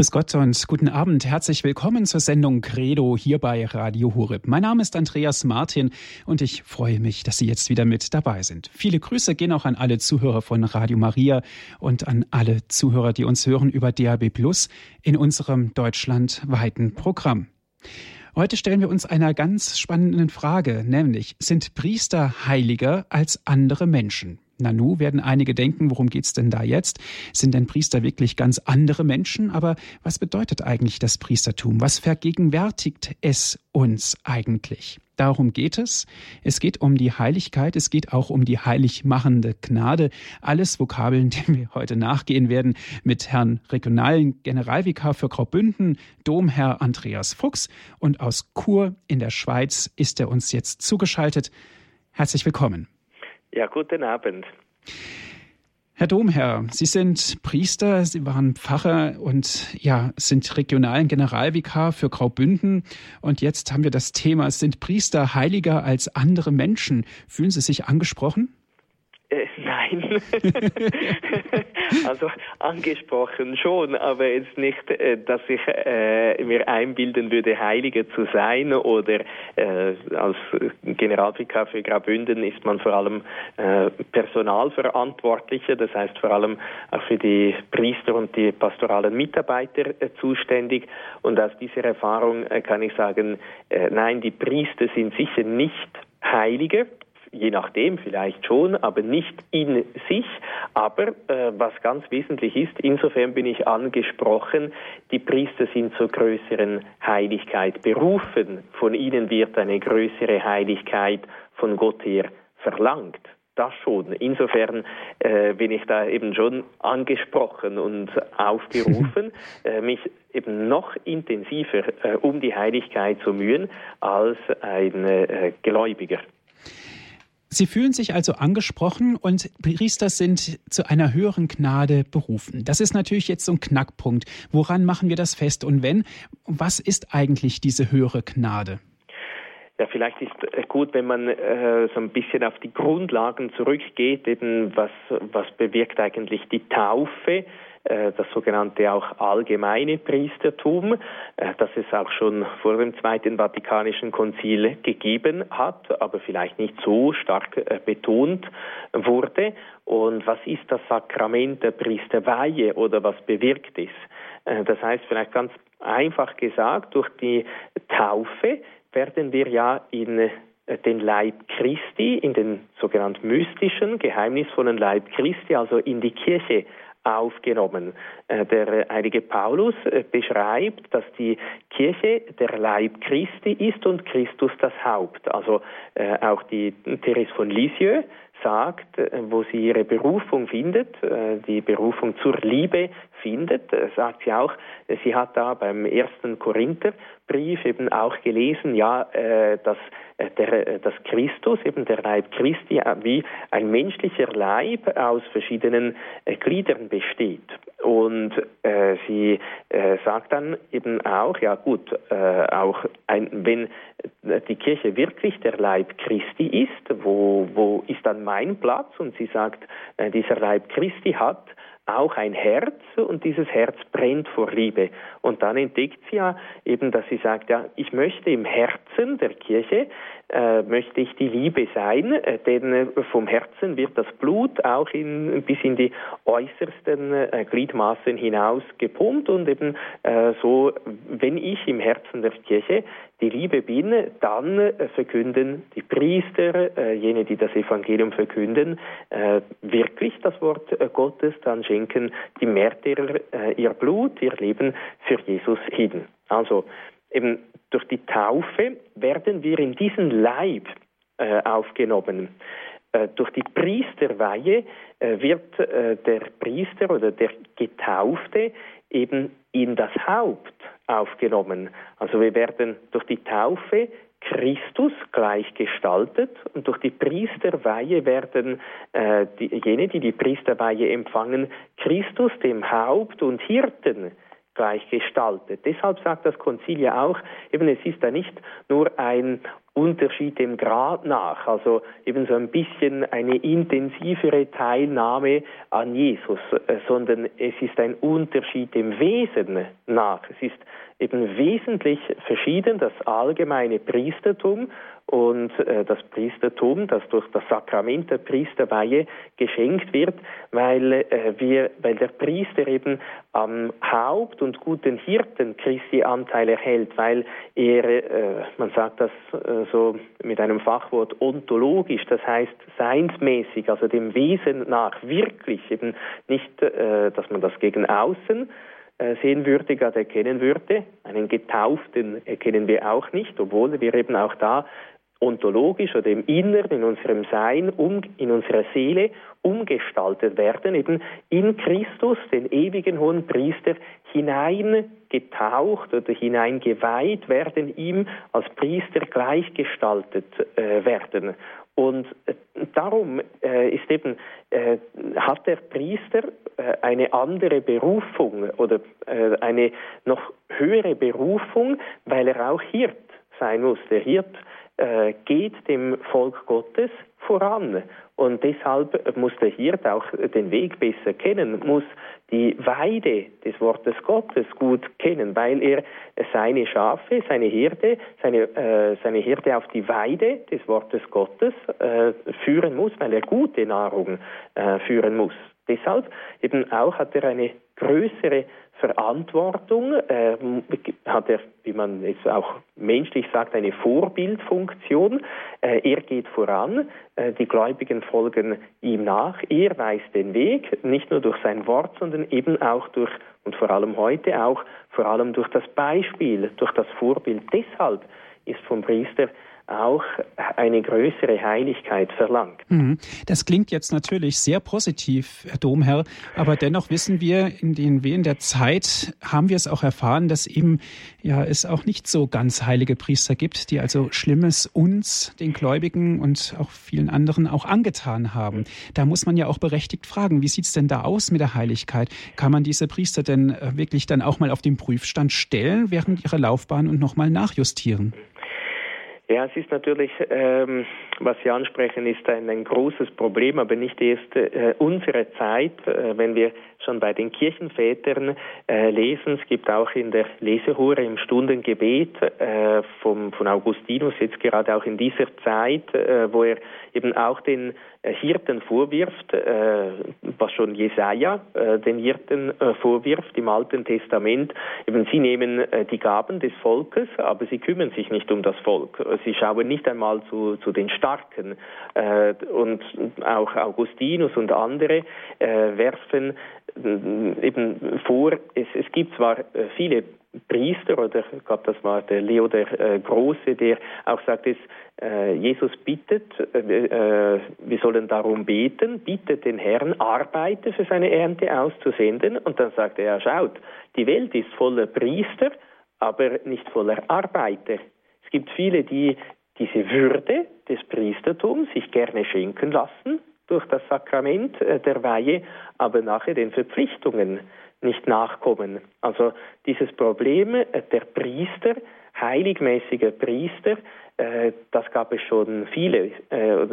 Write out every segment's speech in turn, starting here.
Grüß Gott und guten Abend. Herzlich willkommen zur Sendung Credo hier bei Radio Horeb. Mein Name ist Andreas Martin und ich freue mich, dass Sie jetzt wieder mit dabei sind. Viele Grüße gehen auch an alle Zuhörer von Radio Maria und an alle Zuhörer, die uns hören über DAB Plus in unserem deutschlandweiten Programm. Heute stellen wir uns einer ganz spannenden Frage, nämlich sind Priester heiliger als andere Menschen? Nanu werden einige denken, worum geht's denn da jetzt? Sind denn Priester wirklich ganz andere Menschen? Aber was bedeutet eigentlich das Priestertum? Was vergegenwärtigt es uns eigentlich? Darum geht es. Es geht um die Heiligkeit, es geht auch um die heilig machende Gnade. Alles Vokabeln, denen wir heute nachgehen werden mit Herrn regionalen Generalvikar für Graubünden, Domherr Andreas Fuchs. Und aus Chur in der Schweiz ist er uns jetzt zugeschaltet. Herzlich willkommen. Ja, guten Abend. Herr Domherr, Sie sind Priester, Sie waren Pfarrer und ja, sind regionalen Generalvikar für Graubünden. Und jetzt haben wir das Thema, sind Priester heiliger als andere Menschen? Fühlen Sie sich angesprochen? Äh, nein. also angesprochen schon, aber jetzt nicht, äh, dass ich äh, mir einbilden würde, Heiliger zu sein oder äh, als Generalvikar für Graubünden ist man vor allem äh, Personalverantwortlicher, das heißt vor allem auch für die Priester und die pastoralen Mitarbeiter äh, zuständig. Und aus dieser Erfahrung äh, kann ich sagen, nein, die Priester sind sicher nicht Heilige, je nachdem vielleicht schon, aber nicht in sich. Aber äh, was ganz wesentlich ist, insofern bin ich angesprochen, die Priester sind zur größeren Heiligkeit berufen. Von ihnen wird eine größere Heiligkeit von Gott her verlangt. Das schon. Insofern äh, bin ich da eben schon angesprochen und aufgerufen, äh, mich eben noch intensiver äh, um die Heiligkeit zu mühen als ein äh, Gläubiger. Sie fühlen sich also angesprochen und Priester sind zu einer höheren Gnade berufen. Das ist natürlich jetzt so ein Knackpunkt. Woran machen wir das fest? Und wenn, was ist eigentlich diese höhere Gnade? Ja, vielleicht ist es gut, wenn man äh, so ein bisschen auf die Grundlagen zurückgeht, eben was, was bewirkt eigentlich die Taufe äh, das sogenannte auch allgemeine Priestertum, äh, das es auch schon vor dem Zweiten Vatikanischen Konzil gegeben hat, aber vielleicht nicht so stark äh, betont wurde. Und was ist das Sakrament der Priesterweihe oder was bewirkt es? Das heißt vielleicht ganz einfach gesagt, durch die Taufe werden wir ja in den Leib Christi, in den sogenannten mystischen, geheimnisvollen Leib Christi, also in die Kirche aufgenommen. Äh, der heilige Paulus äh, beschreibt, dass die Kirche der Leib Christi ist und Christus das Haupt. Also äh, auch die Therese von Lisieux sagt, wo sie ihre Berufung findet, die Berufung zur Liebe findet, sagt sie auch, sie hat da beim ersten Korintherbrief eben auch gelesen, ja, dass der, dass Christus, eben der Leib Christi, wie ein menschlicher Leib aus verschiedenen Gliedern besteht. Und äh, sie äh, sagt dann eben auch, ja gut, äh, auch ein, wenn die Kirche wirklich der Leib Christi ist, wo, wo ist dann mein Platz? Und sie sagt, äh, dieser Leib Christi hat auch ein Herz und dieses Herz brennt vor Liebe. Und dann entdeckt sie ja eben, dass sie sagt, ja, ich möchte im Herzen der Kirche äh, möchte ich die Liebe sein, äh, denn äh, vom Herzen wird das Blut auch in, bis in die äußersten äh, Gliedmaßen hinaus gepumpt und eben äh, so, wenn ich im Herzen der Kirche die Liebe bin, dann äh, verkünden die Priester, jene, die das Evangelium verkünden, wirklich das Wort Gottes, dann schenken die Märtyrer ihr Blut, ihr Leben für Jesus hin. Also eben durch die Taufe werden wir in diesen Leib äh, aufgenommen. Äh, durch die Priesterweihe äh, wird äh, der Priester oder der Getaufte eben in das Haupt aufgenommen. Also wir werden durch die Taufe Christus gleichgestaltet und durch die Priesterweihe werden äh, die, jene, die die Priesterweihe empfangen, Christus dem Haupt und Hirten gleich gestaltet. Deshalb sagt das Konzil ja auch, eben es ist da nicht nur ein Unterschied dem Grad nach, also eben so ein bisschen eine intensivere Teilnahme an Jesus, äh, sondern es ist ein Unterschied dem Wesen nach. Es ist eben wesentlich verschieden, das allgemeine Priestertum und äh, das Priestertum, das durch das Sakrament der Priesterweihe geschenkt wird, weil, äh, wir, weil der Priester eben am Haupt und guten Hirten Christi Anteil erhält, weil er, äh, man sagt das äh, so mit einem Fachwort ontologisch, das heißt seinsmäßig, also dem Wesen nach wirklich, eben nicht, äh, dass man das gegen außen äh, sehen würde, gerade erkennen würde. Einen Getauften erkennen wir auch nicht, obwohl wir eben auch da ontologisch oder im Inneren, in unserem Sein, um, in unserer Seele umgestaltet werden, eben in Christus, den ewigen hohen Priester, hineingetaucht oder hineingeweiht werden, ihm als Priester gleichgestaltet äh, werden. Und äh, darum äh, ist eben, äh, hat der Priester äh, eine andere Berufung oder äh, eine noch höhere Berufung, weil er auch Hirt sein muss. Der Hirt äh, geht dem Volk Gottes voran. Und deshalb muss der Hirt auch den Weg besser kennen, muss die Weide des Wortes Gottes gut kennen, weil er seine Schafe, seine Hirte, seine, äh, seine Hirte auf die Weide des Wortes Gottes äh, führen muss, weil er gute Nahrung äh, führen muss. Deshalb eben auch hat er eine größere Verantwortung, äh, hat er, wie man jetzt auch menschlich sagt, eine Vorbildfunktion. Äh, er geht voran, äh, die Gläubigen folgen ihm nach, er weist den Weg, nicht nur durch sein Wort, sondern eben auch durch, und vor allem heute auch, vor allem durch das Beispiel, durch das Vorbild. Deshalb ist vom Priester auch eine größere Heiligkeit verlangt. Mhm. Das klingt jetzt natürlich sehr positiv, Herr Domherr, aber dennoch wissen wir, in den Wehen der Zeit haben wir es auch erfahren, dass eben ja es auch nicht so ganz heilige Priester gibt, die also Schlimmes uns, den Gläubigen und auch vielen anderen auch angetan haben. Da muss man ja auch berechtigt fragen, wie sieht es denn da aus mit der Heiligkeit? Kann man diese Priester denn äh, wirklich dann auch mal auf den Prüfstand stellen während ihrer Laufbahn und nochmal nachjustieren? Ja, es ist natürlich, ähm, was Sie ansprechen, ist ein, ein großes Problem, aber nicht erst äh, unsere Zeit, äh, wenn wir schon bei den Kirchenvätern äh, lesen. Es gibt auch in der Lesehure im Stundengebet äh, vom, von Augustinus jetzt gerade auch in dieser Zeit, äh, wo er eben auch den Hirten vorwirft, äh, was schon Jesaja äh, den Hirten vorwirft im Alten Testament. Eben sie nehmen die Gaben des Volkes, aber sie kümmern sich nicht um das Volk. Sie schauen nicht einmal zu, zu den Starken. Und auch Augustinus und andere werfen eben vor, es, es gibt zwar viele Priester oder ich glaube, das war der Leo der äh, Große, der auch sagt, es, äh, Jesus bittet, äh, äh, wir sollen darum beten, bittet den Herrn, Arbeiter für seine Ernte auszusenden. Und dann sagt er, ja schaut, die Welt ist voller Priester, aber nicht voller Arbeiter. Es gibt viele, die diese Würde des Priestertums sich gerne schenken lassen durch das Sakrament äh, der Weihe, aber nachher den Verpflichtungen nicht nachkommen. Also dieses Problem äh, der Priester, heiligmäßiger Priester, äh, das gab es schon viele, äh,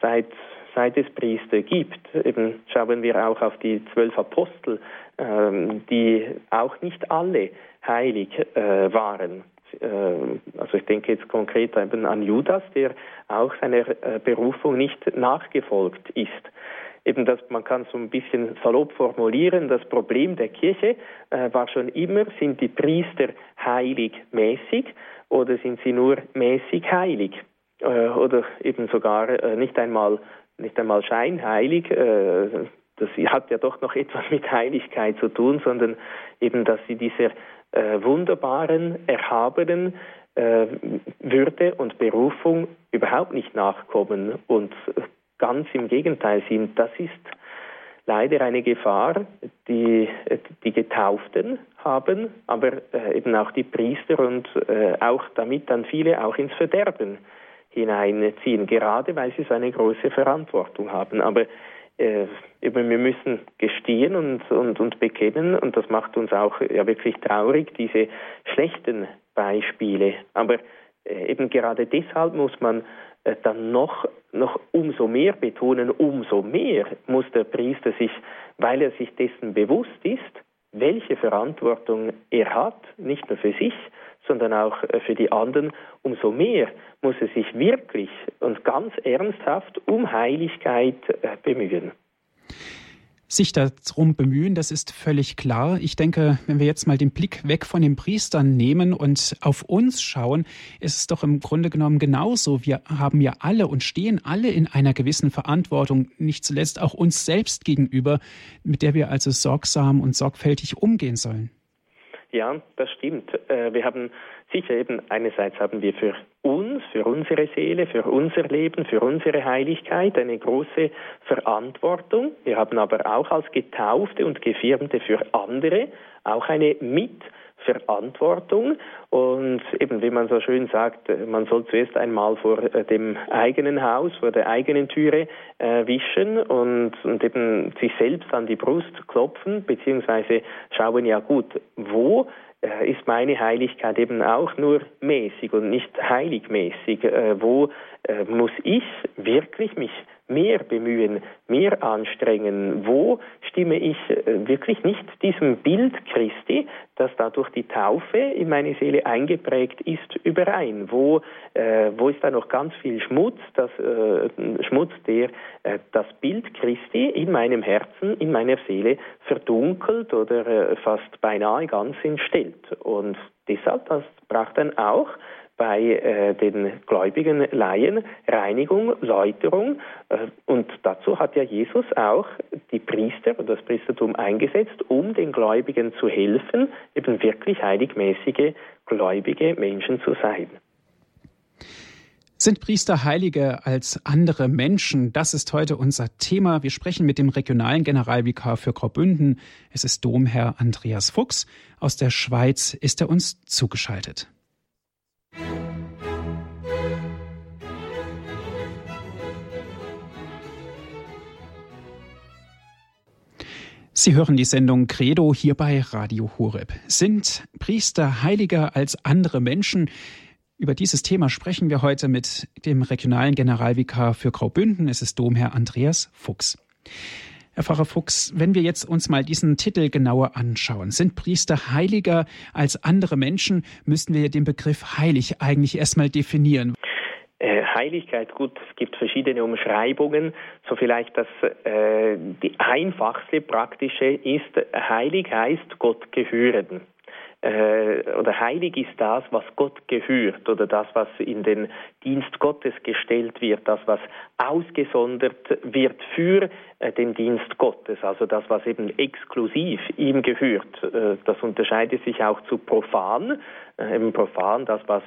seit, seit es Priester gibt. Eben schauen wir auch auf die zwölf Apostel, ähm, die auch nicht alle heilig waren. Also ich denke jetzt konkret eben an Judas, der auch seiner Berufung nicht nachgefolgt ist eben das, man kann so ein bisschen salopp formulieren, das Problem der Kirche äh, war schon immer, sind die Priester heilig mäßig oder sind sie nur mäßig heilig? Äh, oder eben sogar äh, nicht einmal nicht einmal scheinheilig, äh, das hat ja doch noch etwas mit Heiligkeit zu tun, sondern eben, dass sie dieser äh, wunderbaren, erhabenen äh, Würde und Berufung überhaupt nicht nachkommen und Ganz im Gegenteil sind. Das ist leider eine Gefahr, die die Getauften haben, aber äh, eben auch die Priester und äh, auch damit dann viele auch ins Verderben hineinziehen, gerade weil sie so eine große Verantwortung haben. Aber äh, eben wir müssen gestehen und, und, und bekennen und das macht uns auch ja wirklich traurig, diese schlechten Beispiele. Aber eben gerade deshalb muss man dann noch, noch umso mehr betonen, umso mehr muss der Priester sich, weil er sich dessen bewusst ist, welche Verantwortung er hat, nicht nur für sich, sondern auch äh, für die anderen, umso mehr muss er sich wirklich und ganz ernsthaft um Heiligkeit bemühen sich darum bemühen, das ist völlig klar. Ich denke, wenn wir jetzt mal den Blick weg von den Priestern nehmen und auf uns schauen, ist es doch im Grunde genommen genauso. Wir haben ja alle und stehen alle in einer gewissen Verantwortung, nicht zuletzt auch uns selbst gegenüber, mit der wir also sorgsam und sorgfältig umgehen sollen. Ja, das stimmt. Äh, wir haben sicher eben einerseits haben wir für uns, für unsere Seele, für unser Leben, für unsere Heiligkeit eine große Verantwortung. Wir haben aber auch als Getaufte und Gefirmte für andere auch eine Mitverantwortung. Und eben, wie man so schön sagt, man soll zuerst einmal vor äh, dem eigenen Haus, vor der eigenen Türe äh, wischen und, und eben sich selbst an die Brust klopfen, beziehungsweise schauen, ja gut, wo äh, ist meine Heiligkeit eben auch nur mäßig und nicht heiligmäßig. Äh, wo äh, muss ich wirklich mich mehr bemühen, mehr anstrengen? Wo stimme ich wirklich nicht diesem Bild Christi, das da durch die Taufe in meine Seele eingeprägt ist, überein? Wo, äh, wo ist da noch ganz viel Schmutz, das, äh, Schmutz, der äh, das Bild Christi in meinem Herzen, in meiner Seele verdunkelt oder fast beinahe ganz entstellt? Und deshalb, das braucht dann auch bei äh, den gläubigen Laien Reinigung, Läuterung. Äh, und dazu hat ja Jesus auch die Priester und das Priestertum eingesetzt, um den Gläubigen zu helfen, eben wirklich heiligmäßige, gläubige Menschen zu sein. Sind Priester heiliger als andere Menschen? Das ist heute unser Thema. Wir sprechen mit dem regionalen Generalvikar für Graubünden. Es ist Domherr Andreas Fuchs. Aus der Schweiz ist er uns zugeschaltet. Sie hören die Sendung Credo hier bei Radio Horeb. Sind Priester heiliger als andere Menschen? Über dieses Thema sprechen wir heute mit dem regionalen Generalvikar für Graubünden. Es ist Domherr Andreas Fuchs. Herr Pfarrer Fuchs, wenn wir jetzt uns mal diesen Titel genauer anschauen, sind Priester heiliger als andere Menschen, müssten wir den Begriff heilig eigentlich erstmal definieren. Äh, Heiligkeit, gut, es gibt verschiedene Umschreibungen. So vielleicht das äh, die einfachste praktische ist, heilig heißt Gott gehören äh, oder heilig ist das, was Gott gehört oder das, was in den Dienst Gottes gestellt wird, das, was ausgesondert wird für äh, den Dienst Gottes, also das, was eben exklusiv ihm gehört. Äh, das unterscheidet sich auch zu profan, äh, eben profan, das, was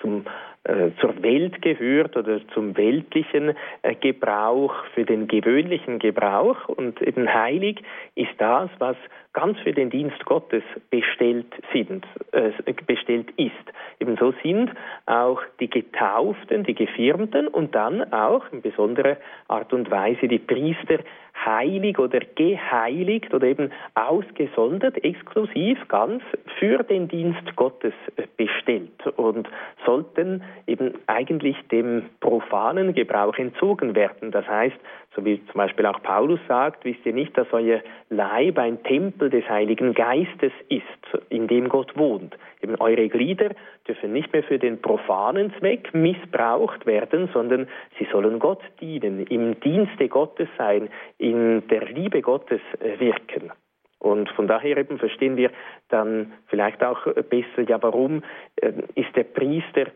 zum, äh, zur Welt gehört oder zum weltlichen äh, Gebrauch, für den gewöhnlichen Gebrauch und eben heilig ist das, was ganz für den Dienst Gottes bestellt sind, äh, bestellt ist. Ebenso sind auch die Getauften, die Gefirmten und dann auch in besonderer Art und Weise die Priester heilig oder geheiligt oder eben ausgesondert, exklusiv ganz für den Dienst Gottes bestellt und sollten eben eigentlich dem profanen Gebrauch entzogen werden. Das heißt, so wie zum Beispiel auch Paulus sagt, wisst ihr nicht, dass euer Leib ein Tempel des Heiligen Geistes ist, in dem Gott wohnt. Eben eure Glieder dürfen nicht mehr für den profanen Zweck missbraucht werden, sondern sie sollen Gott dienen, im Dienste Gottes sein, in der Liebe Gottes wirken. Und von daher eben verstehen wir dann vielleicht auch besser, ja, warum äh, ist der Priester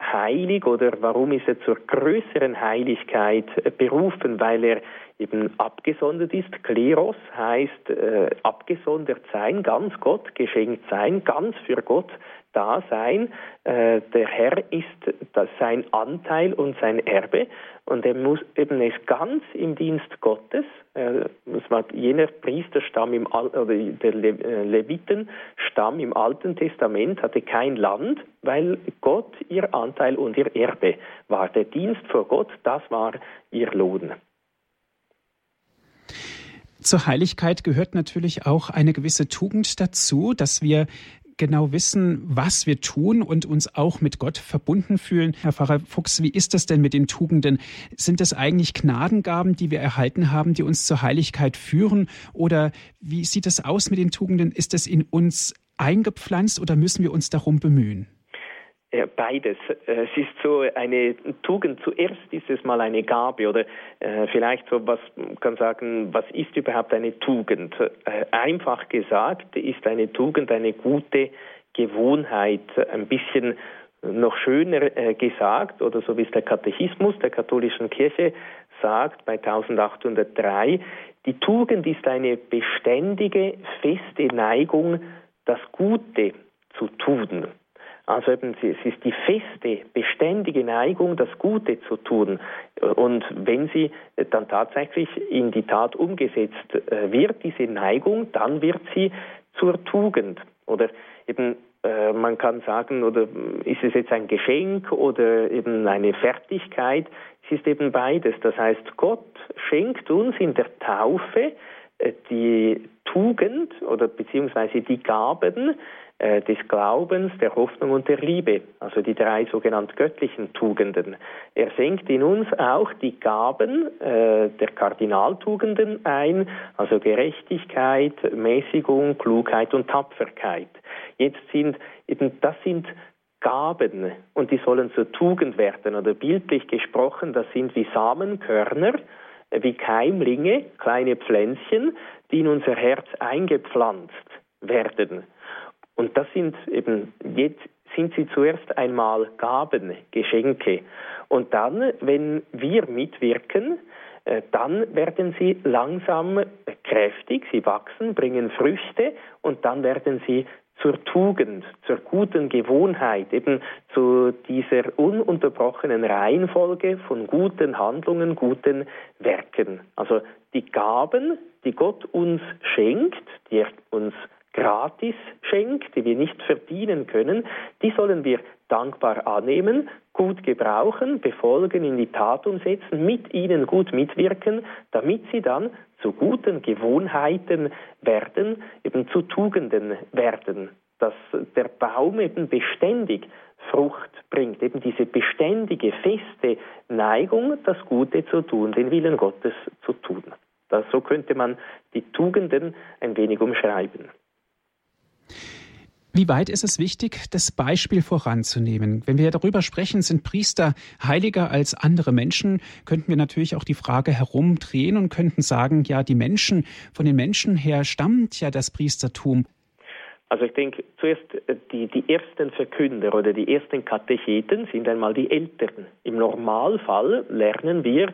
heilig oder warum ist er zur größeren Heiligkeit berufen, weil er eben abgesondert ist. Kleros heißt äh, abgesondert sein, ganz Gott geschenkt sein, ganz für Gott da sein. Äh, der Herr ist das sein Anteil und sein Erbe und er muss eben es ganz im Dienst Gottes. Äh, das war jener Priesterstamm im Al oder der Le äh, Levitenstamm im Alten Testament hatte kein Land, weil Gott ihr Anteil und ihr Erbe war. Der Dienst vor Gott, das war ihr Lohn. Zur Heiligkeit gehört natürlich auch eine gewisse Tugend dazu, dass wir genau wissen, was wir tun und uns auch mit Gott verbunden fühlen. Herr Pfarrer Fuchs, wie ist das denn mit den Tugenden? Sind das eigentlich Gnadengaben, die wir erhalten haben, die uns zur Heiligkeit führen? Oder wie sieht es aus mit den Tugenden? Ist es in uns eingepflanzt oder müssen wir uns darum bemühen? Beides. Es ist so eine Tugend. Zuerst ist es mal eine Gabe oder äh, vielleicht so was kann sagen, was ist überhaupt eine Tugend? Äh, einfach gesagt ist eine Tugend eine gute Gewohnheit, ein bisschen noch schöner äh, gesagt oder so wie es der Katechismus der katholischen Kirche sagt bei 1803, die Tugend ist eine beständige, feste Neigung, das Gute zu tun. Also eben, es ist die feste, beständige Neigung, das Gute zu tun. Und wenn sie dann tatsächlich in die Tat umgesetzt äh, wird, diese Neigung, dann wird sie zur Tugend. Oder eben, äh, man kann sagen, oder ist es jetzt ein Geschenk oder eben eine Fertigkeit? Es ist eben beides. Das heißt, Gott schenkt uns in der Taufe äh, die Tugend oder beziehungsweise die Gaben, des Glaubens, der Hoffnung und der Liebe, also die drei sogenannten göttlichen Tugenden. Er senkt in uns auch die Gaben äh, der Kardinaltugenden ein, also Gerechtigkeit, Mäßigung, Klugheit und Tapferkeit. Jetzt sind das sind Gaben und die sollen zur Tugend werden oder bildlich gesprochen, das sind wie Samenkörner, wie Keimlinge, kleine Pflänzchen, die in unser Herz eingepflanzt werden. Und das sind eben, jetzt sind sie zuerst einmal Gaben, Geschenke. Und dann, wenn wir mitwirken, äh, dann werden sie langsam kräftig, sie wachsen, bringen Früchte und dann werden sie zur Tugend, zur guten Gewohnheit, eben zu dieser ununterbrochenen Reihenfolge von guten Handlungen, guten Werken. Also die Gaben, die Gott uns schenkt, die er uns gratis schenkt, die wir nicht verdienen können, die sollen wir dankbar annehmen, gut gebrauchen, befolgen, in die Tat umsetzen, mit ihnen gut mitwirken, damit sie dann zu guten Gewohnheiten werden, eben zu Tugenden werden, dass der Baum eben beständig Frucht bringt, eben diese beständige, feste Neigung, das Gute zu tun, den Willen Gottes zu tun. Das, so könnte man die Tugenden ein wenig umschreiben. Wie weit ist es wichtig, das Beispiel voranzunehmen? Wenn wir darüber sprechen, sind Priester heiliger als andere Menschen, könnten wir natürlich auch die Frage herumdrehen und könnten sagen, ja, die Menschen, von den Menschen her stammt ja das Priestertum. Also ich denke, zuerst äh, die, die ersten Verkünder oder die ersten Katecheten sind einmal die Eltern. Im Normalfall lernen wir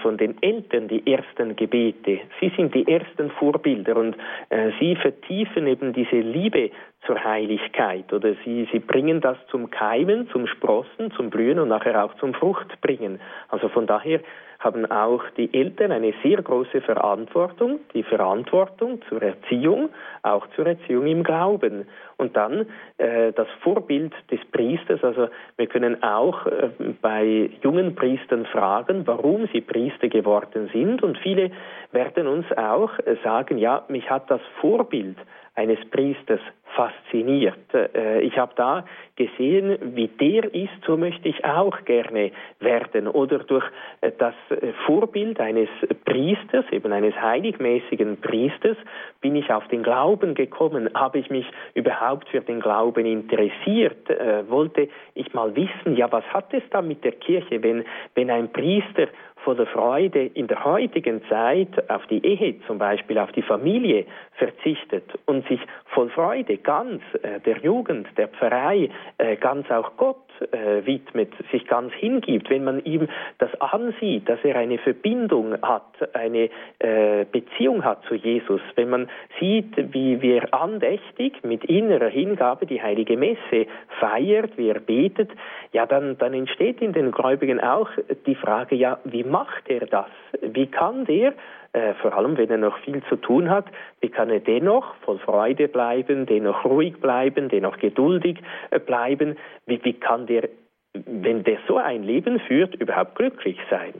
von den Eltern die ersten Gebete. Sie sind die ersten Vorbilder und äh, sie vertiefen eben diese Liebe zur Heiligkeit oder sie, sie bringen das zum Keimen, zum Sprossen, zum Blühen und nachher auch zum Fruchtbringen. Also von daher haben auch die Eltern eine sehr große Verantwortung, die Verantwortung zur Erziehung, auch zur Erziehung im Glauben. Und dann äh, das Vorbild des Priesters, also wir können auch äh, bei jungen Priestern fragen, warum sie Priester geworden sind. Und viele werden uns auch sagen, ja, mich hat das Vorbild eines Priesters fasziniert. Äh, ich habe da gesehen, wie der ist, so möchte ich auch gerne werden. Oder durch äh, das äh, Vorbild eines Priesters, eben eines heiligmäßigen Priesters, bin ich auf den Glauben gekommen, habe ich mich überhaupt für den Glauben interessiert, wollte ich mal wissen, ja, was hat es da mit der Kirche, wenn, wenn ein Priester voller Freude in der heutigen Zeit auf die Ehe, zum Beispiel auf die Familie verzichtet und sich voll Freude ganz äh, der Jugend, der Pfarrei, äh, ganz auch Gott äh, widmet, sich ganz hingibt, wenn man ihm das ansieht, dass er eine Verbindung hat, eine äh, Beziehung hat zu Jesus, wenn man sieht, wie wir andächtig mit innerer Hingabe die heilige Messe feiert, wie er betet, ja, dann, dann entsteht in den Gläubigen auch die Frage, ja, wie macht er das? Wie kann der äh, vor allem wenn er noch viel zu tun hat, wie kann er dennoch voll Freude bleiben, dennoch ruhig bleiben, dennoch geduldig äh, bleiben, wie, wie kann der, wenn der so ein Leben führt, überhaupt glücklich sein?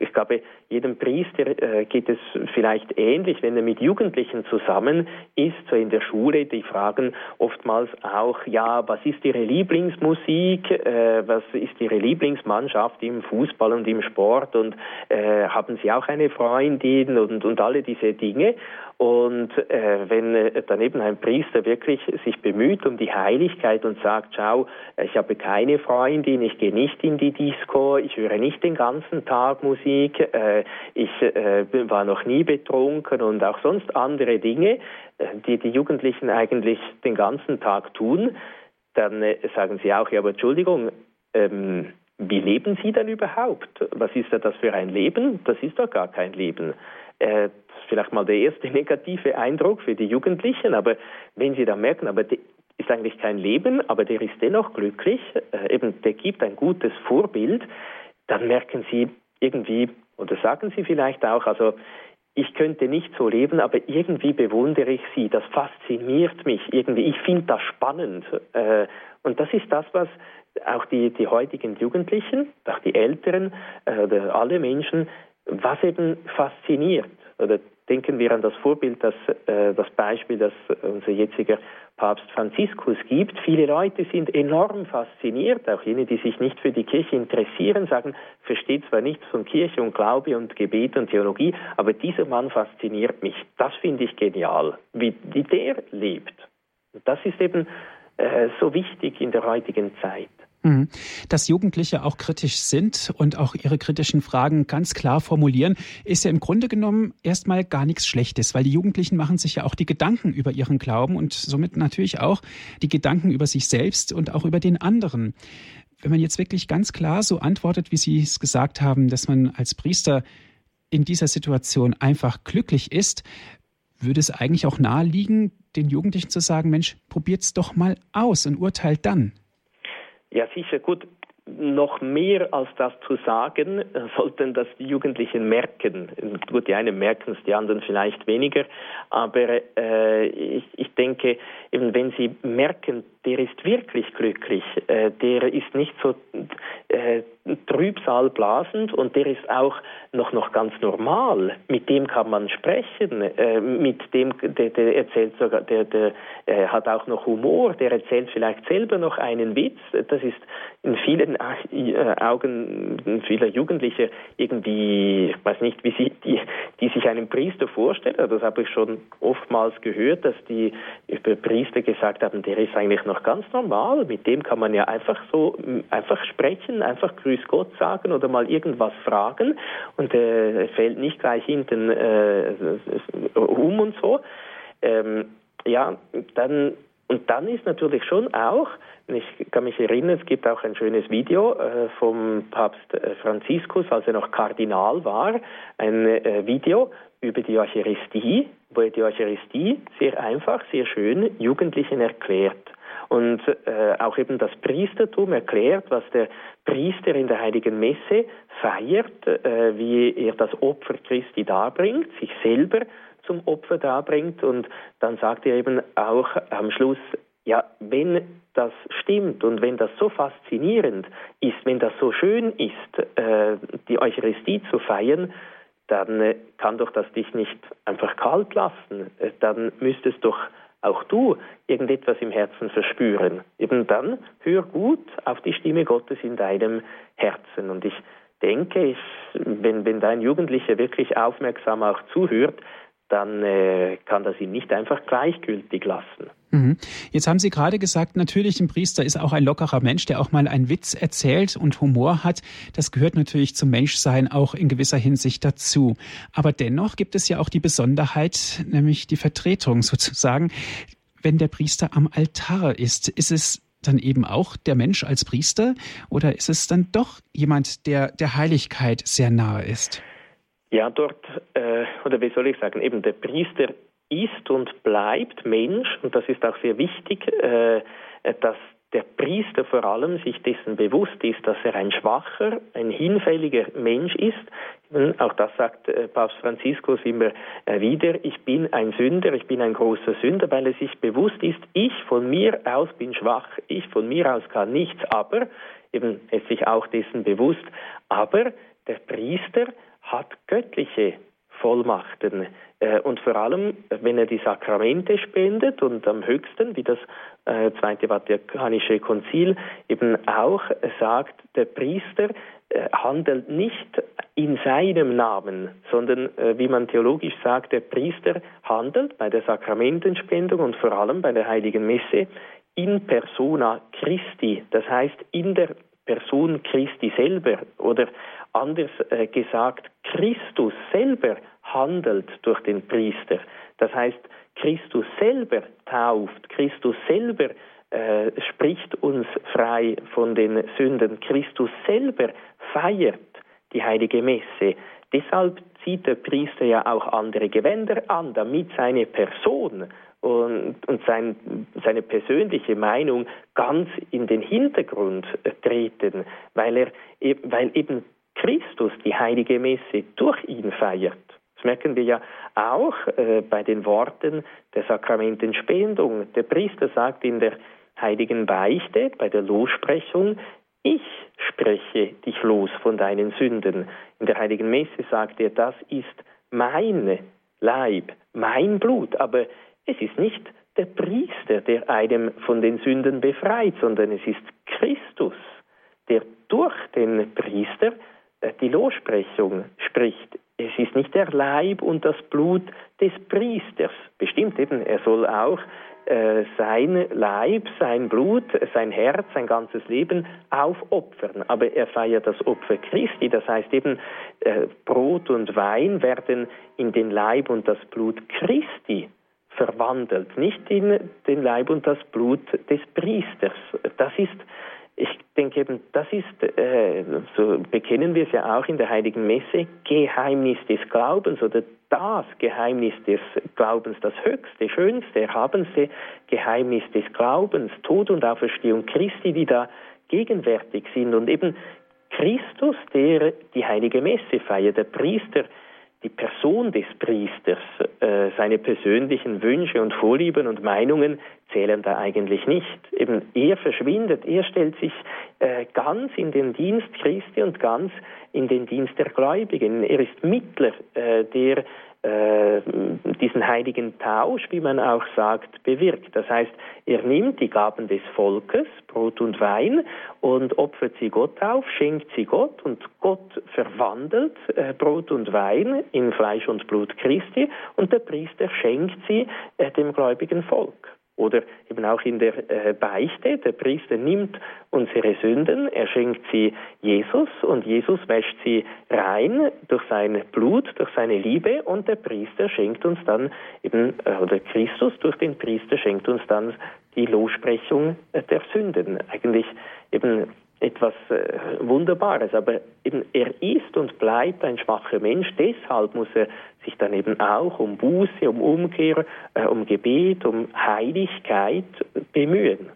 ich glaube, jedem Priester äh, geht es vielleicht ähnlich, wenn er mit Jugendlichen zusammen ist, so in der Schule, die fragen oftmals auch, ja, was ist Ihre Lieblingsmusik, äh, was ist Ihre Lieblingsmannschaft im Fußball und im Sport? Und äh, haben Sie auch eine Freundin? Und, und alle diese Dinge. Und äh, wenn äh, daneben ein Priester wirklich sich bemüht um die Heiligkeit und sagt, schau, ich habe keine Freundin, ich gehe nicht in die Disco, ich höre nicht den ganzen Tag Musik, äh, ich äh, war noch nie betrunken und auch sonst andere Dinge, äh, die die Jugendlichen eigentlich den ganzen Tag tun, dann äh, sagen sie auch, ja, aber Entschuldigung, ähm, wie leben Sie denn überhaupt? Was ist da das für ein Leben? Das ist doch gar kein Leben. Äh, vielleicht mal der erste negative Eindruck für die Jugendlichen, aber wenn sie dann merken, aber der ist eigentlich kein Leben, aber der ist dennoch glücklich, äh, eben der gibt ein gutes Vorbild, dann merken sie irgendwie, oder sagen sie vielleicht auch, also ich könnte nicht so leben, aber irgendwie bewundere ich sie, das fasziniert mich irgendwie, ich finde das spannend. Äh, und das ist das, was auch die, die heutigen Jugendlichen, auch die Älteren, äh, alle Menschen, was eben fasziniert. Oder denken wir an das Vorbild, das, äh, das Beispiel, das unser jetziger Papst Franziskus gibt. Viele Leute sind enorm fasziniert, auch jene, die sich nicht für die Kirche interessieren, sagen, versteht zwar nichts von Kirche und Glaube und Gebet und Theologie, aber dieser Mann fasziniert mich. Das finde ich genial, wie, wie der lebt. Das ist eben äh, so wichtig in der heutigen Zeit. Mhm. Dass Jugendliche auch kritisch sind und auch ihre kritischen Fragen ganz klar formulieren, ist ja im Grunde genommen erstmal gar nichts Schlechtes, weil die Jugendlichen machen sich ja auch die Gedanken über ihren Glauben und somit natürlich auch die Gedanken über sich selbst und auch über den anderen. Wenn man jetzt wirklich ganz klar so antwortet, wie Sie es gesagt haben, dass man als Priester in dieser Situation einfach glücklich ist, würde es eigentlich auch naheliegen, den Jugendlichen zu sagen, Mensch, probiert's doch mal aus und urteilt dann. Ja, sicher. Gut, noch mehr als das zu sagen, sollten das die Jugendlichen merken. Gut, die einen merken es, die anderen vielleicht weniger. Aber äh, ich, ich denke, eben wenn sie merken, der ist wirklich glücklich, äh, der ist nicht so äh, Trübsal blasend und der ist auch noch, noch ganz normal. Mit dem kann man sprechen, äh, mit dem, der, der erzählt sogar, der, der äh, hat auch noch Humor, der erzählt vielleicht selber noch einen Witz. Das ist in vielen äh, Augen vieler Jugendlicher irgendwie, ich weiß nicht, wie sie, die, die sich einen Priester vorstellen, das habe ich schon oftmals gehört, dass die über Priester gesagt haben, der ist eigentlich noch ganz normal, mit dem kann man ja einfach so, einfach sprechen, einfach Grüß Gott sagen oder mal irgendwas fragen. Und äh, fällt nicht gleich hinten äh, um und so. Ähm, ja, dann und dann ist natürlich schon auch, ich kann mich erinnern, es gibt auch ein schönes Video äh, vom Papst äh, Franziskus, als er noch Kardinal war, ein äh, Video über die Eucharistie, er die Eucharistie sehr einfach, sehr schön Jugendlichen erklärt. Und äh, auch eben das Priestertum erklärt, was der Priester in der heiligen Messe feiert, äh, wie er das Opfer Christi darbringt, sich selber zum Opfer darbringt. Und dann sagt er eben auch am Schluss, ja, wenn das stimmt und wenn das so faszinierend ist, wenn das so schön ist, äh, die Eucharistie zu feiern, dann äh, kann doch das dich nicht einfach kalt lassen. Äh, dann müsstest doch auch du irgendetwas im Herzen verspüren. Eben dann hör gut auf die Stimme Gottes in deinem Herzen. Und ich denke, ich, wenn, wenn dein Jugendlicher wirklich aufmerksam auch zuhört, dann äh, kann das ihn nicht einfach gleichgültig lassen. Mhm. Jetzt haben Sie gerade gesagt, natürlich ein Priester ist auch ein lockerer Mensch, der auch mal einen Witz erzählt und Humor hat. Das gehört natürlich zum Menschsein auch in gewisser Hinsicht dazu. Aber dennoch gibt es ja auch die Besonderheit, nämlich die Vertretung sozusagen. Wenn der Priester am Altar ist, ist es dann eben auch der Mensch als Priester oder ist es dann doch jemand, der der Heiligkeit sehr nahe ist? Ja, dort, äh, oder wie soll ich sagen, eben der Priester ist und bleibt Mensch, und das ist auch sehr wichtig, äh, dass der Priester vor allem sich dessen bewusst ist, dass er ein schwacher, ein hinfälliger Mensch ist. Auch das sagt äh, Papst Franziskus immer äh, wieder, ich bin ein Sünder, ich bin ein großer Sünder, weil er sich bewusst ist, ich von mir aus bin schwach, ich von mir aus kann nichts, aber eben ist sich auch dessen bewusst, aber der Priester hat göttliche Vollmachten. Äh, und vor allem, wenn er die Sakramente spendet und am höchsten, wie das äh, Zweite Vatikanische Konzil eben auch sagt, der Priester äh, handelt nicht in seinem Namen, sondern wie man theologisch sagt, der Priester handelt bei der Sakramentenspendung und vor allem bei der Heiligen Messe in persona Christi, das heißt in der Person Christi selber oder anders gesagt, Christus selber handelt durch den Priester. Das heißt, Christus selber tauft, Christus selber äh, spricht uns frei von den Sünden, Christus selber feiert die heilige Messe. Deshalb zieht der Priester ja auch andere Gewänder an, damit seine Person und, und sein, seine persönliche Meinung ganz in den Hintergrund treten, weil, er, e, weil eben Christus die heilige Messe durch ihn feiert. Das merken wir ja auch äh, bei den Worten der Sakramentenspendung. Der Priester sagt in der heiligen Beichte, bei der Lossprechung, ich spreche dich los von deinen Sünden. In der heiligen Messe sagt er, das ist mein Leib, mein Blut. Aber es ist nicht der Priester, der einem von den Sünden befreit, sondern es ist Christus, der durch den Priester die Lossprechung spricht. Es ist nicht der Leib und das Blut des Priesters. Bestimmt eben, er soll auch äh, sein Leib, sein Blut, sein Herz, sein ganzes Leben aufopfern. Aber er feiert das Opfer Christi. Das heißt eben, äh, Brot und Wein werden in den Leib und das Blut Christi verwandelt, nicht in den Leib und das Blut des Priesters. Das ist ich denke eben, das ist, äh, so bekennen wir es ja auch in der Heiligen Messe, Geheimnis des Glaubens oder das Geheimnis des Glaubens, das höchste, schönste, erhabenste Geheimnis des Glaubens, Tod und Auferstehung Christi, die da gegenwärtig sind. Und eben Christus, der die Heilige Messe feiert, der Priester, die Person des Priesters, äh, seine persönlichen Wünsche und Vorlieben und Meinungen zählen da eigentlich nicht. Eben er verschwindet, er stellt sich äh, ganz in den Dienst Christi und ganz in den Dienst der Gläubigen. Er ist Mittler, äh, der äh, diesen heiligen Tausch, wie man auch sagt, bewirkt. Das heißt, er nimmt die Gaben des Volkes, Brot und Wein, und opfert sie Gott auf, schenkt sie Gott, und Gott verwandelt äh, Brot und Wein in Fleisch und Blut Christi, und der Priester schenkt sie äh, dem gläubigen Volk. Oder eben auch in der äh, Beichte, der Priester nimmt unsere Sünden, er schenkt sie Jesus und Jesus wäscht sie rein durch sein Blut, durch seine Liebe und der Priester schenkt uns dann eben, äh, oder Christus durch den Priester schenkt uns dann die Lossprechung äh, der Sünden. Eigentlich eben etwas Wunderbares, aber eben er ist und bleibt ein schwacher Mensch, deshalb muss er sich dann eben auch um Buße, um Umkehr, äh, um Gebet, um Heiligkeit bemühen.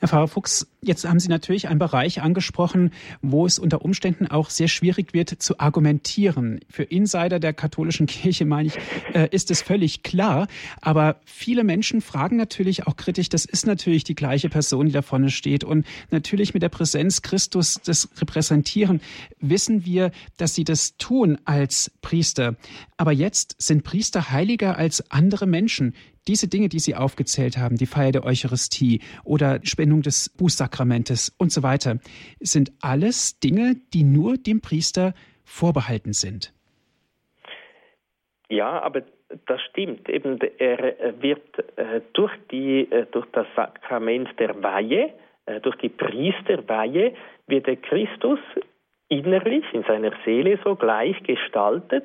Herr Pfarrer Fuchs, jetzt haben Sie natürlich einen Bereich angesprochen, wo es unter Umständen auch sehr schwierig wird zu argumentieren. Für Insider der katholischen Kirche, meine ich, äh, ist es völlig klar. Aber viele Menschen fragen natürlich auch kritisch, das ist natürlich die gleiche Person, die da vorne steht. Und natürlich mit der Präsenz Christus das repräsentieren, wissen wir, dass sie das tun als Priester. Aber jetzt sind Priester heiliger als andere Menschen diese Dinge, die Sie aufgezählt haben, die Feier der Eucharistie oder Spendung des Bußsakramentes und so weiter, sind alles Dinge, die nur dem Priester vorbehalten sind. Ja, aber das stimmt. Eben, er wird äh, durch, die, äh, durch das Sakrament der Weihe, äh, durch die Priesterweihe, wird der Christus innerlich in seiner Seele so gleich gestaltet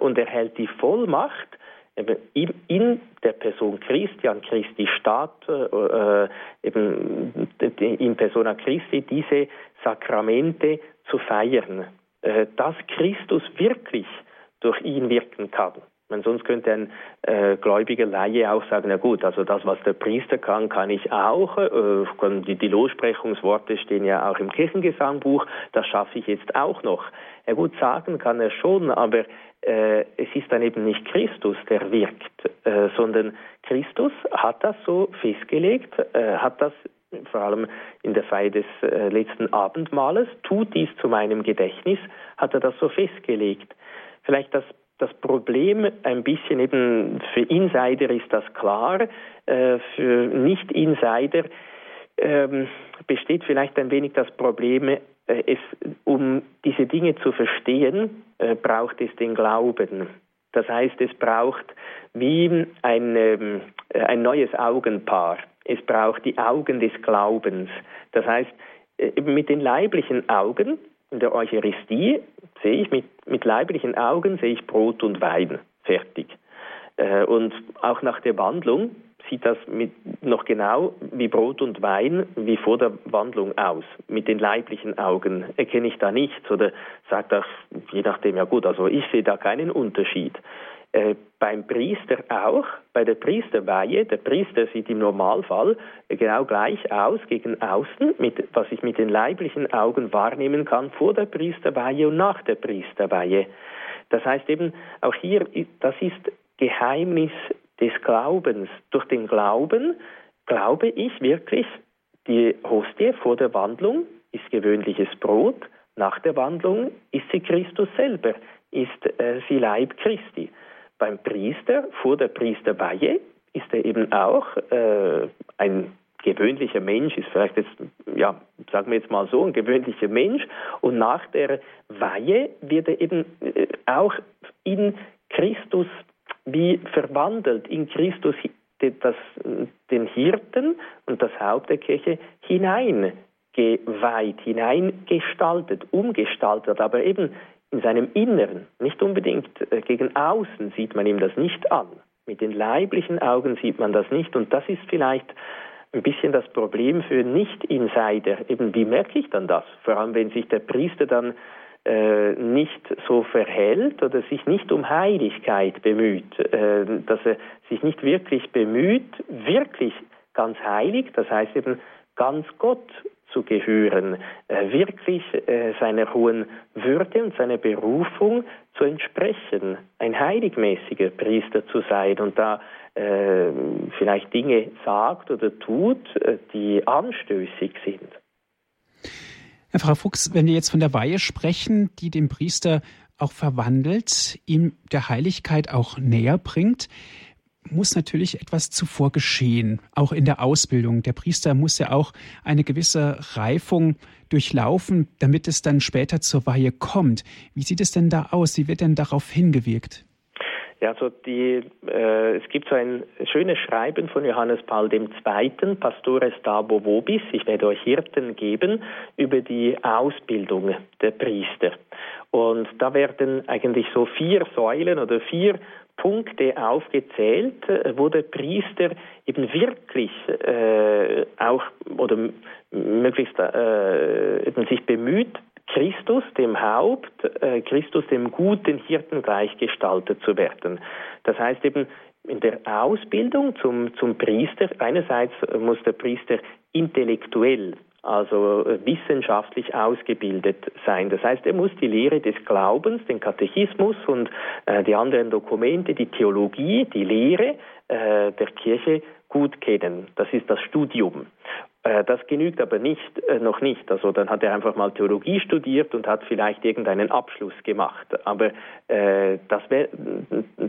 und erhält die Vollmacht, in der Person Christi, an Christi Staat, äh, eben in Persona Christi diese Sakramente zu feiern, äh, dass Christus wirklich durch ihn wirken kann. Man, sonst könnte ein äh, gläubiger Laie auch sagen, na gut, also das, was der Priester kann, kann ich auch. Äh, die, die Lossprechungsworte stehen ja auch im Kirchengesangbuch, das schaffe ich jetzt auch noch. Ja gut, sagen kann er schon, aber äh, es ist dann eben nicht Christus, der wirkt, äh, sondern Christus hat das so festgelegt, äh, hat das vor allem in der Feier des äh, letzten Abendmahles, tut dies zu meinem Gedächtnis, hat er das so festgelegt. Vielleicht das, das Problem ein bisschen eben für Insider ist das klar, äh, für Nicht-Insider ähm, besteht vielleicht ein wenig das Problem, es, um diese Dinge zu verstehen, äh, braucht es den Glauben. Das heißt, es braucht wie ein, ähm, äh, ein neues Augenpaar. Es braucht die Augen des Glaubens. Das heißt, äh, mit den leiblichen Augen in der Eucharistie sehe ich mit, mit leiblichen Augen sehe ich Brot und Wein fertig. Äh, und auch nach der Wandlung sieht das mit, noch genau wie Brot und Wein wie vor der Wandlung aus. Mit den leiblichen Augen erkenne ich da nichts oder sagt auch, je nachdem, ja gut, also ich sehe da keinen Unterschied. Äh, beim Priester auch, bei der Priesterweihe, der Priester sieht im Normalfall genau gleich aus gegen außen, mit, was ich mit den leiblichen Augen wahrnehmen kann vor der Priesterweihe und nach der Priesterweihe. Das heißt eben, auch hier, das ist Geheimnis des Glaubens. Durch den Glauben glaube ich wirklich, die Hostie vor der Wandlung ist gewöhnliches Brot, nach der Wandlung ist sie Christus selber, ist äh, sie Leib Christi. Beim Priester vor der Priesterweihe ist er eben auch äh, ein gewöhnlicher Mensch, ist vielleicht jetzt, ja, sagen wir jetzt mal so, ein gewöhnlicher Mensch. Und nach der Weihe wird er eben äh, auch in Christus wie verwandelt in Christus das, den Hirten und das Haupt der Kirche hineingeweiht, hineingestaltet, umgestaltet, aber eben in seinem Inneren, nicht unbedingt äh, gegen außen sieht man ihm das nicht an. Mit den leiblichen Augen sieht man das nicht und das ist vielleicht ein bisschen das Problem für Nicht-Insider. Eben, wie merke ich dann das? Vor allem, wenn sich der Priester dann äh, nicht so verhält oder sich nicht um Heiligkeit bemüht, äh, dass er sich nicht wirklich bemüht, wirklich ganz heilig, das heißt eben ganz Gott zu gehören, äh, wirklich äh, seiner hohen Würde und seiner Berufung zu entsprechen, ein heiligmäßiger Priester zu sein und da äh, vielleicht Dinge sagt oder tut, äh, die anstößig sind. Herr Frau Fuchs, wenn wir jetzt von der Weihe sprechen, die den Priester auch verwandelt, ihm der Heiligkeit auch näher bringt, muss natürlich etwas zuvor geschehen, auch in der Ausbildung. Der Priester muss ja auch eine gewisse Reifung durchlaufen, damit es dann später zur Weihe kommt. Wie sieht es denn da aus? Wie wird denn darauf hingewirkt? Ja, also die, äh, es gibt so ein schönes Schreiben von Johannes Paul II., Pastores Dabo Vobis, ich werde euch Hirten geben, über die Ausbildung der Priester. Und da werden eigentlich so vier Säulen oder vier Punkte aufgezählt, wo der Priester eben wirklich äh, auch oder möglichst äh, eben sich bemüht, Christus, dem Haupt, äh, Christus, dem guten Hirten gleichgestaltet zu werden. Das heißt eben, in der Ausbildung zum, zum Priester, einerseits muss der Priester intellektuell, also wissenschaftlich ausgebildet sein. Das heißt, er muss die Lehre des Glaubens, den Katechismus und äh, die anderen Dokumente, die Theologie, die Lehre äh, der Kirche gut kennen. Das ist das Studium. Äh, das genügt aber nicht, äh, noch nicht. Also dann hat er einfach mal Theologie studiert und hat vielleicht irgendeinen Abschluss gemacht. Aber äh, das, wär,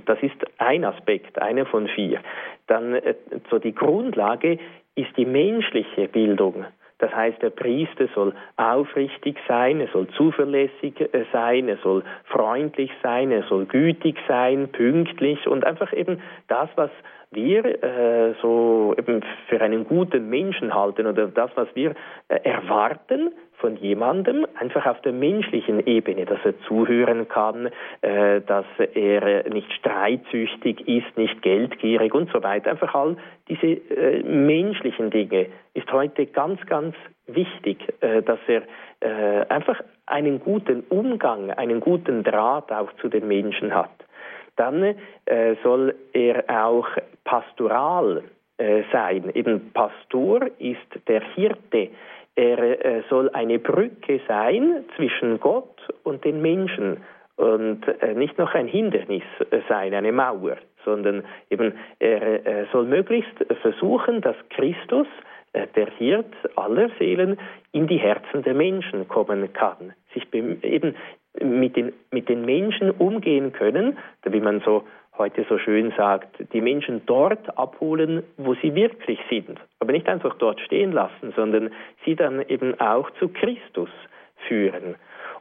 das ist ein Aspekt, einer von vier. Dann äh, so die Grundlage ist die menschliche Bildung. Das heißt, der Priester soll aufrichtig sein, er soll zuverlässig sein, er soll freundlich sein, er soll gütig sein, pünktlich und einfach eben das, was wir äh, so eben für einen guten Menschen halten oder das, was wir äh, erwarten von jemandem, einfach auf der menschlichen Ebene, dass er zuhören kann, äh, dass er nicht streitsüchtig ist, nicht geldgierig und so weiter. Einfach all diese äh, menschlichen Dinge ist heute ganz, ganz wichtig, äh, dass er äh, einfach einen guten Umgang, einen guten Draht auch zu den Menschen hat dann äh, soll er auch pastoral äh, sein. Eben Pastor ist der Hirte. Er äh, soll eine Brücke sein zwischen Gott und den Menschen und äh, nicht noch ein Hindernis sein, eine Mauer, sondern eben er äh, soll möglichst versuchen, dass Christus äh, der Hirt aller Seelen in die Herzen der Menschen kommen kann, sich eben mit den, mit den Menschen umgehen können, wie man so heute so schön sagt, die Menschen dort abholen, wo sie wirklich sind. Aber nicht einfach dort stehen lassen, sondern sie dann eben auch zu Christus führen.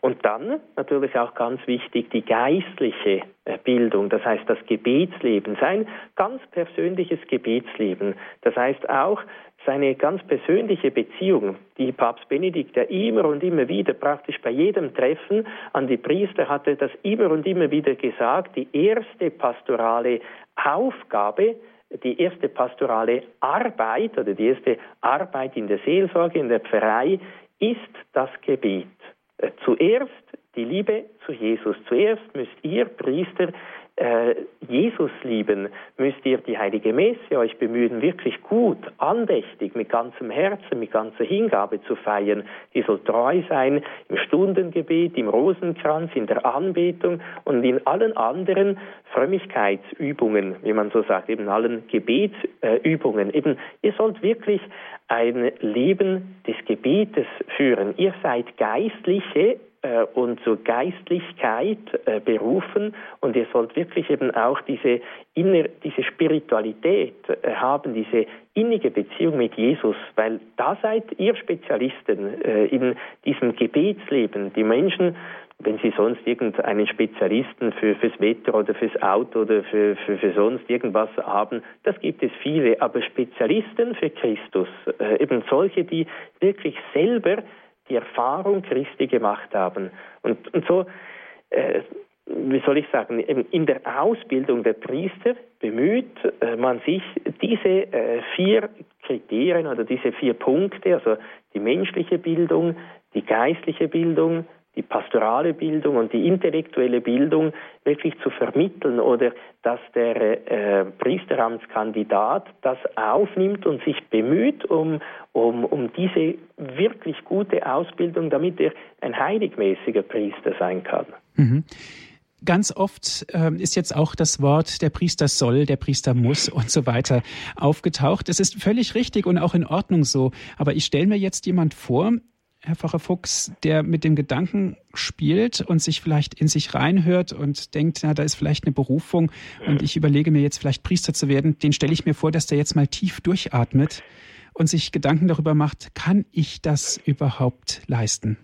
Und dann natürlich auch ganz wichtig die geistliche äh, Bildung, das heißt das Gebetsleben, sein ganz persönliches Gebetsleben. Das heißt auch seine ganz persönliche Beziehung, die Papst Benedikt ja immer und immer wieder, praktisch bei jedem Treffen an die Priester hatte das immer und immer wieder gesagt, die erste pastorale Aufgabe, die erste pastorale Arbeit oder die erste Arbeit in der Seelsorge, in der Pfarrei ist das Gebet. Äh, zuerst die Liebe zu Jesus. Zuerst müsst ihr Priester äh, Jesus lieben, müsst ihr die heilige Messe euch bemühen, wirklich gut, andächtig, mit ganzem Herzen, mit ganzer Hingabe zu feiern. Die soll treu sein im Stundengebet, im Rosenkranz, in der Anbetung und in allen anderen Frömmigkeitsübungen, wie man so sagt, eben allen Gebetsübungen. Eben, ihr sollt wirklich ein Leben des Gebetes führen. Ihr seid Geistliche, äh, und zur Geistlichkeit äh, berufen. Und ihr sollt wirklich eben auch diese, inner, diese Spiritualität äh, haben, diese innige Beziehung mit Jesus, weil da seid ihr Spezialisten äh, in diesem Gebetsleben. Die Menschen, wenn sie sonst irgendeinen Spezialisten für, fürs Wetter oder fürs Auto oder für, für, für sonst irgendwas haben, das gibt es viele, aber Spezialisten für Christus, äh, eben solche, die wirklich selber die Erfahrung Christi gemacht haben. Und, und so, äh, wie soll ich sagen, in der Ausbildung der Priester bemüht äh, man sich, diese äh, vier Kriterien oder diese vier Punkte, also die menschliche Bildung, die geistliche Bildung, die pastorale Bildung und die intellektuelle Bildung wirklich zu vermitteln oder dass der äh, Priesteramtskandidat das aufnimmt und sich bemüht um, um, um diese wirklich gute Ausbildung, damit er ein heiligmäßiger Priester sein kann. Mhm. Ganz oft äh, ist jetzt auch das Wort der Priester soll, der Priester muss und so weiter aufgetaucht. Es ist völlig richtig und auch in Ordnung so. Aber ich stelle mir jetzt jemand vor, Herr Pfarrer Fuchs, der mit dem Gedanken spielt und sich vielleicht in sich reinhört und denkt, na, da ist vielleicht eine Berufung und ich überlege mir jetzt vielleicht Priester zu werden, den stelle ich mir vor, dass der jetzt mal tief durchatmet und sich Gedanken darüber macht, kann ich das überhaupt leisten?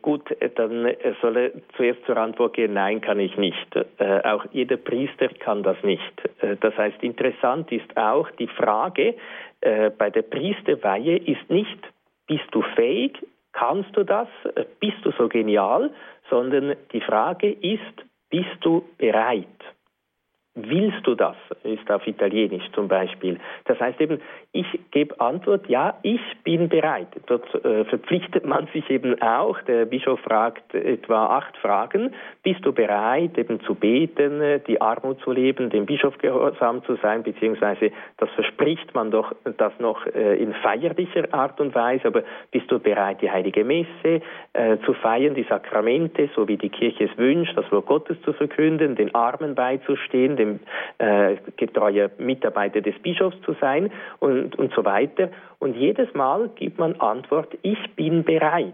Gut, dann soll er zuerst zur Antwort gehen, nein, kann ich nicht. Äh, auch jeder Priester kann das nicht. Äh, das heißt, interessant ist auch die Frage äh, bei der Priesterweihe ist nicht, bist du fähig? Kannst du das? Bist du so genial? Sondern die Frage ist, bist du bereit? Willst du das? Ist auf Italienisch zum Beispiel. Das heißt eben, ich gebe Antwort, ja, ich bin bereit. Dort äh, verpflichtet man sich eben auch. Der Bischof fragt etwa acht Fragen. Bist du bereit, eben zu beten, die Armut zu leben, dem Bischof gehorsam zu sein, beziehungsweise das verspricht man doch das noch äh, in feierlicher Art und Weise, aber bist du bereit, die heilige Messe äh, zu feiern, die Sakramente, so wie die Kirche es wünscht, das Wort Gottes zu verkünden, den Armen beizustehen, dem äh, getreuer Mitarbeiter des Bischofs zu sein und, und so weiter. Und jedes Mal gibt man Antwort, ich bin bereit.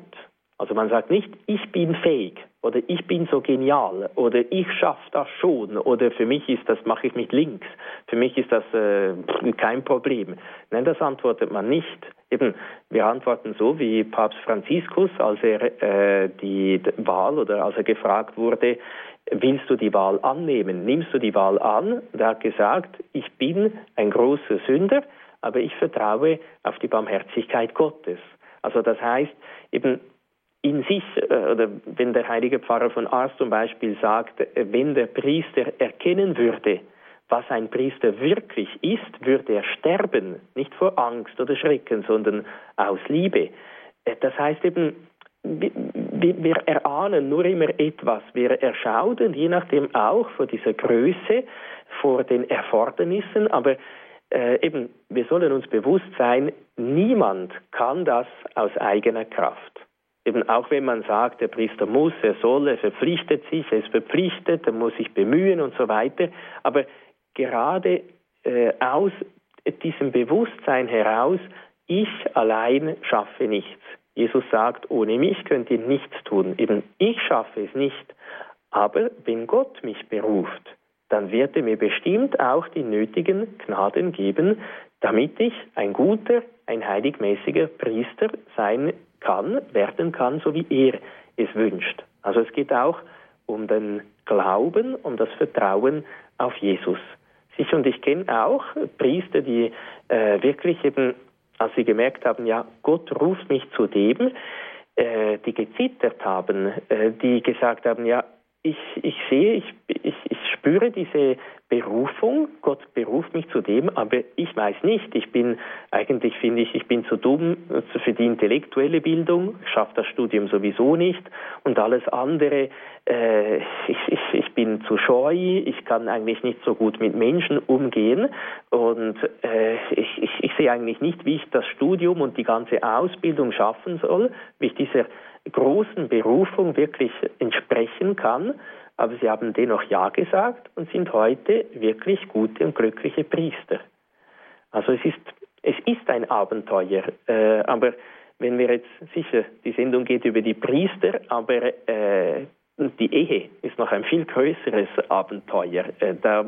Also man sagt nicht, ich bin fähig oder ich bin so genial oder ich schaffe das schon oder für mich ist das, mache ich mit links, für mich ist das äh, kein Problem. Nein, das antwortet man nicht. Eben, wir antworten so wie Papst Franziskus, als er äh, die Wahl oder als er gefragt wurde, willst du die Wahl annehmen? Nimmst du die Wahl an? Und er hat gesagt, ich bin ein großer Sünder, aber ich vertraue auf die Barmherzigkeit Gottes. Also das heißt, eben in sich, äh, oder wenn der heilige Pfarrer von Ars zum Beispiel sagt, äh, wenn der Priester erkennen würde, was ein Priester wirklich ist, würde er sterben, nicht vor Angst oder Schrecken, sondern aus Liebe. Äh, das heißt eben, wir erahnen nur immer etwas. Wir erschaudern je nachdem auch vor dieser Größe, vor den Erfordernissen, aber äh, eben, wir sollen uns bewusst sein, niemand kann das aus eigener Kraft. Eben auch wenn man sagt, der Priester muss, er soll, er verpflichtet sich, er ist verpflichtet, er muss sich bemühen und so weiter, aber gerade äh, aus diesem Bewusstsein heraus, ich allein schaffe nichts. Jesus sagt, ohne mich könnt ihr nichts tun. Eben ich schaffe es nicht. Aber wenn Gott mich beruft, dann wird er mir bestimmt auch die nötigen Gnaden geben, damit ich ein guter, ein heiligmäßiger Priester sein kann, werden kann, so wie er es wünscht. Also es geht auch um den Glauben, um das Vertrauen auf Jesus. Ich und ich kenne auch Priester, die äh, wirklich eben, als sie gemerkt haben, ja, Gott ruft mich zu dem, äh, die gezittert haben, äh, die gesagt haben, ja, ich, ich sehe, ich, ich, spüre diese Berufung, Gott beruft mich zu dem, aber ich weiß nicht. Ich bin, eigentlich finde ich, ich bin zu dumm für die intellektuelle Bildung, schaffe das Studium sowieso nicht und alles andere, äh, ich, ich, ich bin zu scheu, ich kann eigentlich nicht so gut mit Menschen umgehen und äh, ich, ich, ich sehe eigentlich nicht, wie ich das Studium und die ganze Ausbildung schaffen soll, wie ich dieser großen Berufung wirklich entsprechen kann aber sie haben dennoch Ja gesagt und sind heute wirklich gute und glückliche Priester. Also es ist, es ist ein Abenteuer, äh, aber wenn wir jetzt sicher, die Sendung geht über die Priester, aber äh, die Ehe ist noch ein viel größeres Abenteuer. Äh, da,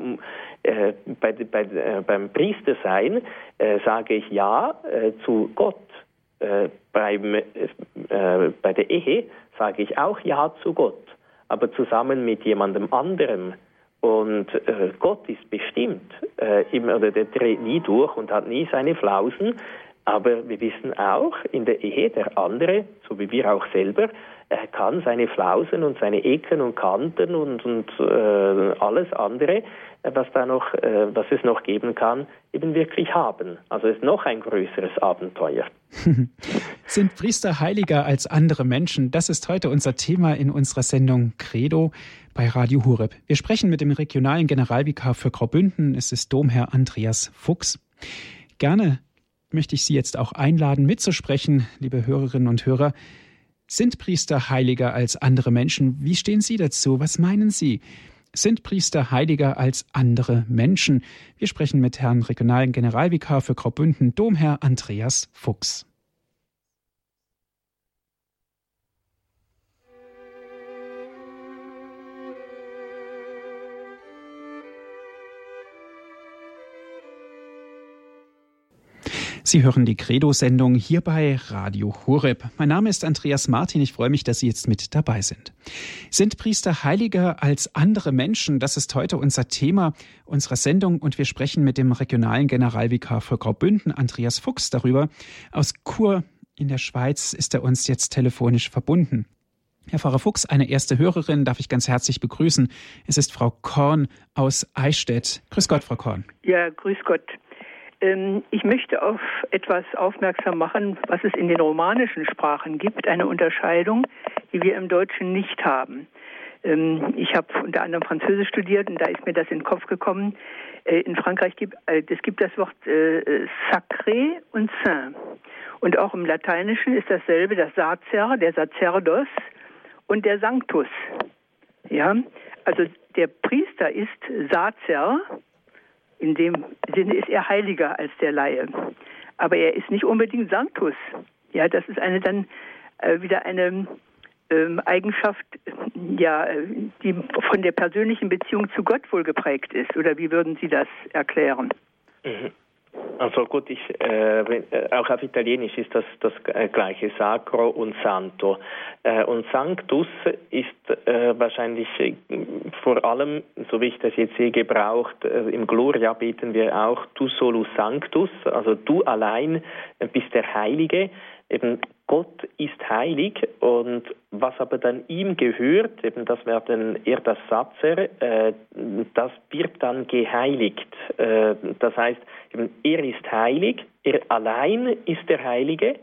äh, bei, bei, äh, beim Priestersein äh, sage ich Ja äh, zu Gott. beim, bei der Ehe sage ich auch Ja zu Gott aber zusammen mit jemandem anderem. Und äh, Gott ist bestimmt, äh, immer, oder der dreht nie durch und hat nie seine Flausen. Aber wir wissen auch, in der Ehe der andere, so wie wir auch selber, er kann seine Flausen und seine Ecken und Kanten und, und äh, alles andere, äh, was da noch, äh, was es noch geben kann, eben wirklich haben. Also es ist noch ein größeres Abenteuer. Sind Priester heiliger als andere Menschen? Das ist heute unser Thema in unserer Sendung Credo bei Radio Hureb. Wir sprechen mit dem regionalen Generalvikar für Graubünden. Es ist Domherr Andreas Fuchs. Gerne möchte ich Sie jetzt auch einladen, mitzusprechen, liebe Hörerinnen und Hörer. Sind Priester heiliger als andere Menschen? Wie stehen Sie dazu? Was meinen Sie? Sind Priester heiliger als andere Menschen? Wir sprechen mit Herrn Regionalen Generalvikar für Graubünden, Domherr Andreas Fuchs. Sie hören die Credo-Sendung hier bei Radio Horeb. Mein Name ist Andreas Martin. Ich freue mich, dass Sie jetzt mit dabei sind. Sind Priester heiliger als andere Menschen? Das ist heute unser Thema unserer Sendung und wir sprechen mit dem regionalen Generalvikar für Graubünden, Andreas Fuchs, darüber. Aus Chur in der Schweiz ist er uns jetzt telefonisch verbunden. Herr Pfarrer Fuchs, eine erste Hörerin darf ich ganz herzlich begrüßen. Es ist Frau Korn aus Eichstätt. Grüß Gott, Frau Korn. Ja, grüß Gott. Ähm, ich möchte auf etwas aufmerksam machen, was es in den romanischen Sprachen gibt, eine Unterscheidung, die wir im Deutschen nicht haben. Ähm, ich habe unter anderem Französisch studiert und da ist mir das in den Kopf gekommen. Äh, in Frankreich gibt äh, es gibt das Wort äh, sacré und saint. Und auch im Lateinischen ist dasselbe, das Sacer, der Sacerdos und der Sanctus. Ja, also der Priester ist Sacer, in dem Sinne ist er heiliger als der Laie. Aber er ist nicht unbedingt Sanctus. Ja, das ist eine dann äh, wieder eine ähm, Eigenschaft, ja, die von der persönlichen Beziehung zu Gott wohl geprägt ist. Oder wie würden Sie das erklären? Mhm. Also gut, ich, äh, äh, auch auf Italienisch ist das das äh, gleiche, Sacro und Santo. Äh, und Sanctus ist äh, wahrscheinlich äh, vor allem, so wie ich das jetzt sehe, gebraucht. Im Gloria beten wir auch Tu solus Sanctus, also du allein bist der Heilige. Eben Gott ist heilig und was aber dann ihm gehört, eben das wäre dann eher das Satzer, äh, das wird dann geheiligt. Äh, das heißt, eben, er ist heilig, er allein ist der Heilige,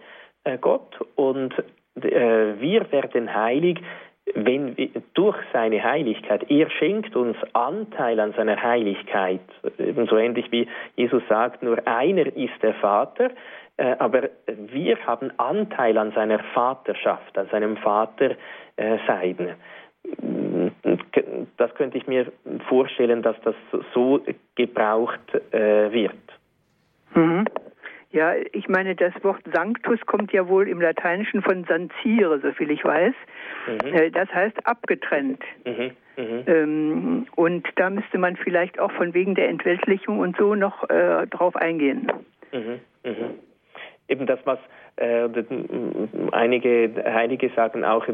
äh, Gott, und äh, wir werden heilig, wenn wir, durch seine Heiligkeit, er schenkt uns Anteil an seiner Heiligkeit, ebenso ähnlich wie Jesus sagt, nur einer ist der Vater, aber wir haben Anteil an seiner Vaterschaft, an seinem Vater äh, sein. Das könnte ich mir vorstellen, dass das so gebraucht äh, wird. Mhm. Ja, ich meine, das Wort Sanctus kommt ja wohl im Lateinischen von sancire, soviel ich weiß. Mhm. Äh, das heißt abgetrennt. Mhm. Mhm. Ähm, und da müsste man vielleicht auch von wegen der Entweltlichung und so noch äh, drauf eingehen. Mhm. Mhm. Eben das, was äh, einige Heilige sagen auch,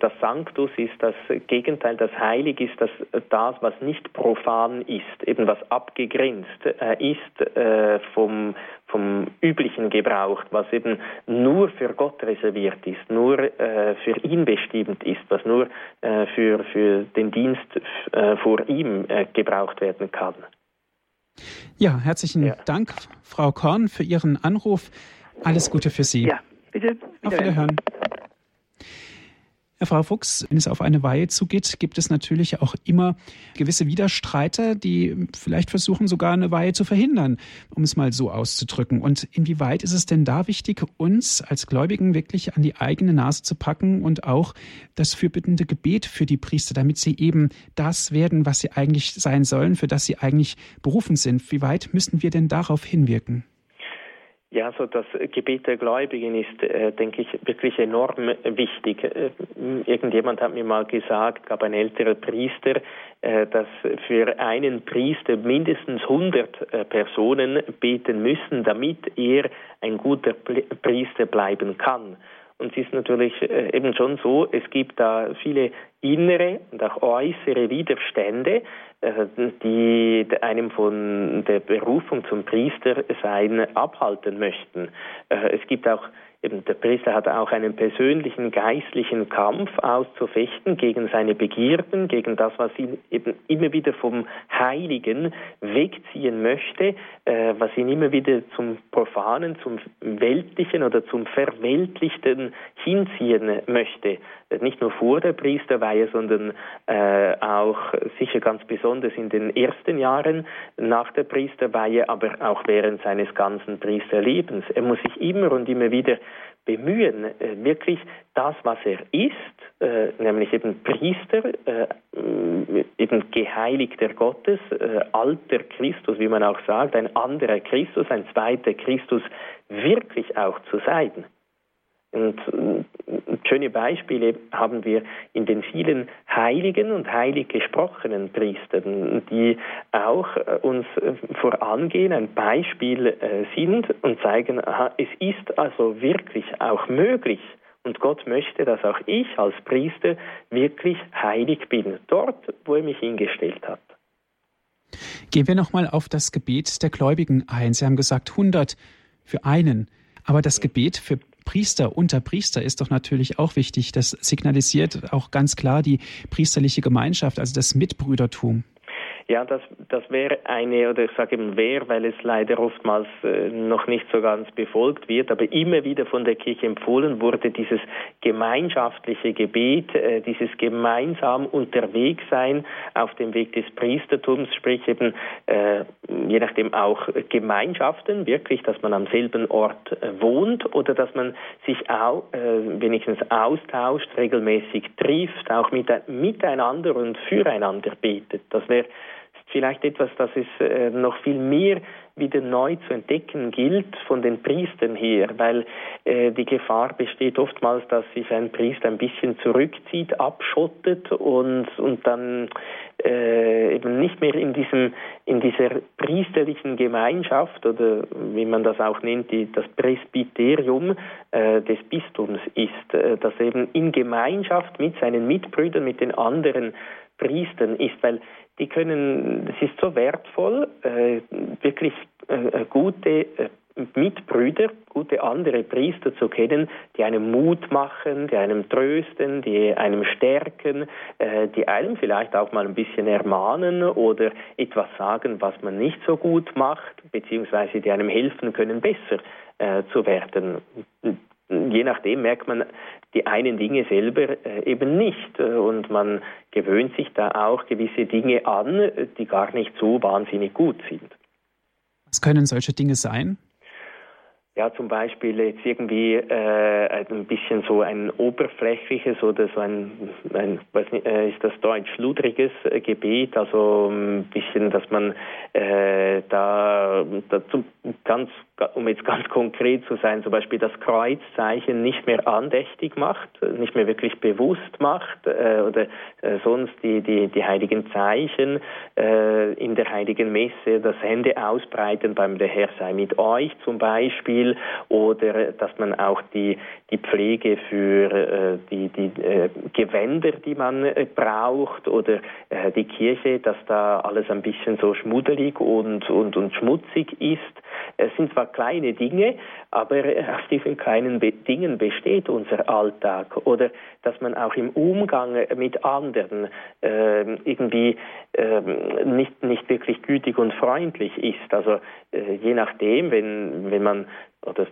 das Sanctus ist das Gegenteil, das Heilig ist das, das was nicht profan ist, eben was abgegrenzt äh, ist äh, vom, vom üblichen Gebrauch, was eben nur für Gott reserviert ist, nur für ihn bestimmt ist, was nur für, für den Dienst vor ihm gebraucht werden kann. Ja, herzlichen ja. Dank, Frau Korn, für Ihren Anruf. Alles Gute für Sie. Ja, bitte. Auf Wiederhören. Herr Frau Fuchs, wenn es auf eine Weihe zugeht, gibt es natürlich auch immer gewisse Widerstreiter, die vielleicht versuchen, sogar eine Weihe zu verhindern, um es mal so auszudrücken. Und inwieweit ist es denn da wichtig, uns als Gläubigen wirklich an die eigene Nase zu packen und auch das fürbittende Gebet für die Priester, damit sie eben das werden, was sie eigentlich sein sollen, für das sie eigentlich berufen sind? Wie weit müssen wir denn darauf hinwirken? Ja, so das Gebet der Gläubigen ist, äh, denke ich, wirklich enorm wichtig. Äh, irgendjemand hat mir mal gesagt, gab ein älterer Priester, äh, dass für einen Priester mindestens 100 äh, Personen beten müssen, damit er ein guter Priester bleiben kann. Und es ist natürlich äh, eben schon so, es gibt da viele innere und auch äußere Widerstände, äh, die einem von der Berufung zum Priester sein abhalten möchten. Äh, es gibt auch Eben der Priester hat auch einen persönlichen geistlichen Kampf auszufechten gegen seine Begierden, gegen das, was ihn eben immer wieder vom Heiligen wegziehen möchte, äh, was ihn immer wieder zum Profanen, zum Weltlichen oder zum Verweltlichten hinziehen möchte. Nicht nur vor der Priesterweihe, sondern äh, auch sicher ganz besonders in den ersten Jahren nach der Priesterweihe, aber auch während seines ganzen Priesterlebens. Er muss sich immer und immer wieder bemühen, äh, wirklich das, was er ist, äh, nämlich eben Priester, äh, eben Geheiligter Gottes, alter Christus, wie man auch sagt, ein anderer Christus, ein zweiter Christus, wirklich auch zu sein. Und schöne Beispiele haben wir in den vielen heiligen und heilig gesprochenen Priestern, die auch äh, uns äh, vorangehen, ein Beispiel äh, sind und zeigen, es ist also wirklich auch möglich, und Gott möchte, dass auch ich als Priester wirklich heilig bin, dort, wo er mich hingestellt hat. Gehen wir nochmal auf das Gebet der Gläubigen ein. Sie haben gesagt 100 für einen. Aber das Gebet für Priester unter Priester ist doch natürlich auch wichtig. Das signalisiert auch ganz klar die priesterliche Gemeinschaft, also das Mitbrüdertum. Ja, das, das wäre eine, oder ich sage eben wäre, weil es leider oftmals äh, noch nicht so ganz befolgt wird, aber immer wieder von der Kirche empfohlen wurde, dieses gemeinschaftliche Gebet, äh, dieses gemeinsam unterwegs sein auf dem Weg des Priestertums, sprich eben äh, je nachdem auch Gemeinschaften, wirklich, dass man am selben Ort äh, wohnt oder dass man sich auch äh, wenigstens austauscht, regelmäßig trifft, auch mit, miteinander und füreinander betet. Das wäre vielleicht etwas, das es äh, noch viel mehr wieder neu zu entdecken gilt von den Priestern her, weil äh, die Gefahr besteht oftmals, dass sich ein Priester ein bisschen zurückzieht, abschottet und, und dann äh, eben nicht mehr in diesem in dieser priesterlichen Gemeinschaft oder wie man das auch nennt, die, das Presbyterium äh, des Bistums ist, äh, dass eben in Gemeinschaft mit seinen Mitbrüdern, mit den anderen Priestern ist, weil die können, es ist so wertvoll, äh, wirklich äh, äh gute Mitbrüder, gute andere Priester zu kennen, die einem Mut machen, die einem trösten, die einem stärken, die einem vielleicht auch mal ein bisschen ermahnen oder etwas sagen, was man nicht so gut macht, beziehungsweise die einem helfen können, besser zu werden. Je nachdem merkt man die einen Dinge selber äh, eben nicht. Äh, und man gewöhnt sich da auch gewisse Dinge an, die gar nicht so wahnsinnig gut sind. Was können solche Dinge sein? Ja, zum Beispiel jetzt irgendwie äh, ein bisschen so ein oberflächliches oder so ein, ein was äh, ist das Deutsch, schludriges äh, Gebet, also ein bisschen, dass man äh, da, da zum, ganz, um jetzt ganz konkret zu sein, zum Beispiel das Kreuzzeichen nicht mehr andächtig macht, nicht mehr wirklich bewusst macht äh, oder äh, sonst die, die, die heiligen Zeichen äh, in der heiligen Messe, das Hände ausbreiten beim Der Herr sei mit euch zum Beispiel oder dass man auch die, die Pflege für äh, die, die äh, Gewänder, die man äh, braucht oder die Kirche, dass da alles ein bisschen so schmuddelig und, und, und schmutzig ist. Es sind zwar kleine Dinge, aber aus diesen kleinen Dingen besteht unser Alltag. Oder dass man auch im Umgang mit anderen äh, irgendwie äh, nicht, nicht wirklich gütig und freundlich ist. Also äh, je nachdem, wenn, wenn man oder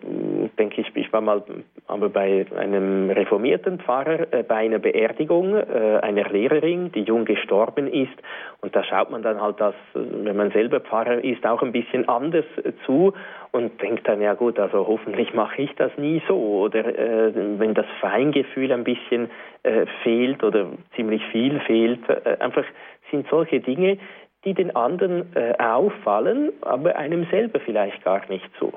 denke ich, ich war mal aber bei einem reformierten Pfarrer äh, bei einer Beerdigung äh, einer Lehrerin, die jung gestorben ist. Und da schaut man dann halt, dass, wenn man selber Pfarrer ist, auch ein bisschen anders zu und denkt dann, ja gut, also hoffentlich mache ich das nie so. Oder äh, wenn das Feingefühl ein bisschen äh, fehlt oder ziemlich viel fehlt, äh, einfach sind solche Dinge, die den anderen äh, auffallen, aber einem selber vielleicht gar nicht so.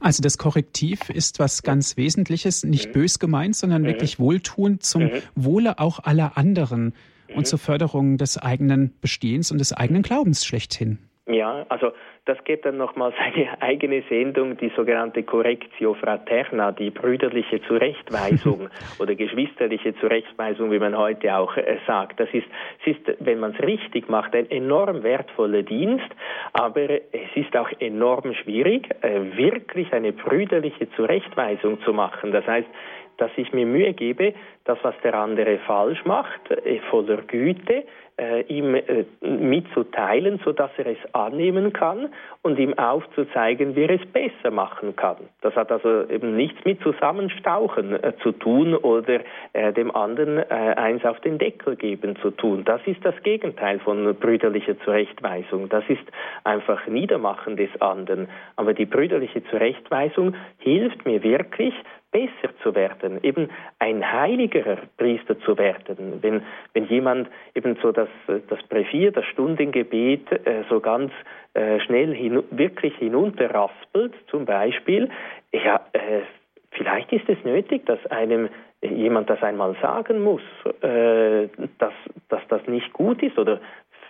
Also das Korrektiv ist was ganz Wesentliches, nicht mhm. bös gemeint, sondern mhm. wirklich wohltuend zum mhm. Wohle auch aller anderen und mhm. zur Förderung des eigenen Bestehens und des eigenen Glaubens schlechthin. Ja, also das gibt dann nochmal seine eigene Sendung, die sogenannte Correctio Fraterna, die brüderliche Zurechtweisung oder geschwisterliche Zurechtweisung, wie man heute auch äh, sagt. Das ist, es ist, wenn man es richtig macht, ein enorm wertvoller Dienst, aber es ist auch enorm schwierig, äh, wirklich eine brüderliche Zurechtweisung zu machen. Das heißt, dass ich mir Mühe gebe, das, was der andere falsch macht, äh, voller Güte, äh, ihm äh, mitzuteilen, sodass er es annehmen kann und ihm aufzuzeigen, wie er es besser machen kann. Das hat also eben nichts mit Zusammenstauchen äh, zu tun oder äh, dem anderen äh, eins auf den Deckel geben zu tun. Das ist das Gegenteil von brüderlicher Zurechtweisung. Das ist einfach Niedermachen des anderen. Aber die brüderliche Zurechtweisung hilft mir wirklich, besser zu werden, eben ein heiligerer Priester zu werden. Wenn, wenn jemand eben so das, das Brevier, das Stundengebet äh, so ganz äh, schnell hin, wirklich hinunterraspelt, zum Beispiel, ja, äh, vielleicht ist es nötig, dass einem jemand das einmal sagen muss, äh, dass, dass das nicht gut ist oder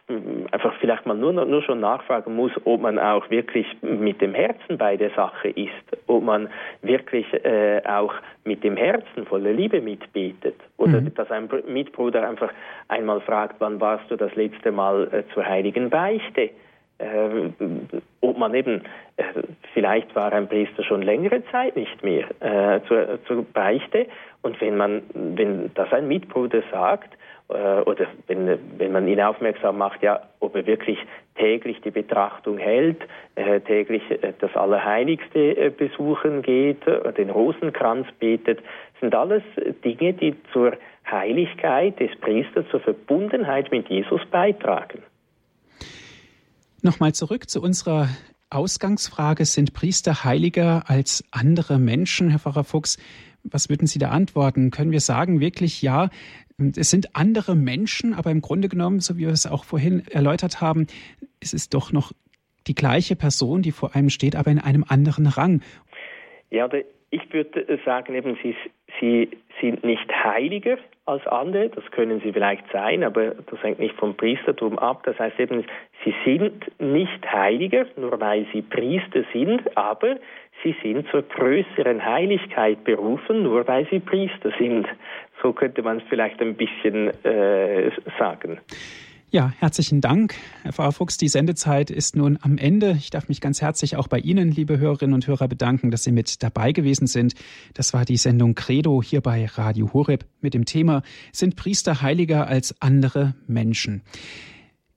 einfach vielleicht mal nur, nur schon nachfragen muss, ob man auch wirklich mit dem Herzen bei der Sache ist, ob man wirklich äh, auch mit dem Herzen voller Liebe mitbetet oder mhm. dass ein Mitbruder einfach einmal fragt, wann warst du das letzte Mal äh, zur heiligen Beichte? Äh, ob man eben, äh, vielleicht war ein Priester schon längere Zeit nicht mehr äh, zur, zur Beichte und wenn man, wenn das ein Mitbruder sagt, äh, oder wenn, wenn man ihn aufmerksam macht, ja, ob er wirklich täglich die Betrachtung hält, äh, täglich äh, das Allerheiligste äh, besuchen geht, äh, den Rosenkranz betet, sind alles Dinge, die zur Heiligkeit des Priesters, zur Verbundenheit mit Jesus beitragen. Nochmal zurück zu unserer Ausgangsfrage, sind Priester heiliger als andere Menschen, Herr Pfarrer Fuchs? Was würden Sie da antworten? Können wir sagen, wirklich ja, es sind andere Menschen, aber im Grunde genommen, so wie wir es auch vorhin erläutert haben, ist es doch noch die gleiche Person, die vor einem steht, aber in einem anderen Rang. Ja, ich würde sagen, eben, sie, sie sind nicht heiliger als andere, das können sie vielleicht sein, aber das hängt nicht vom Priestertum ab. Das heißt eben, sie sind nicht heiliger, nur weil sie Priester sind, aber sie sind zur größeren Heiligkeit berufen, nur weil sie Priester sind. So könnte man es vielleicht ein bisschen äh, sagen. Ja, herzlichen Dank, Herr Frau Fuchs. Die Sendezeit ist nun am Ende. Ich darf mich ganz herzlich auch bei Ihnen, liebe Hörerinnen und Hörer, bedanken, dass Sie mit dabei gewesen sind. Das war die Sendung Credo hier bei Radio Horeb mit dem Thema Sind Priester heiliger als andere Menschen?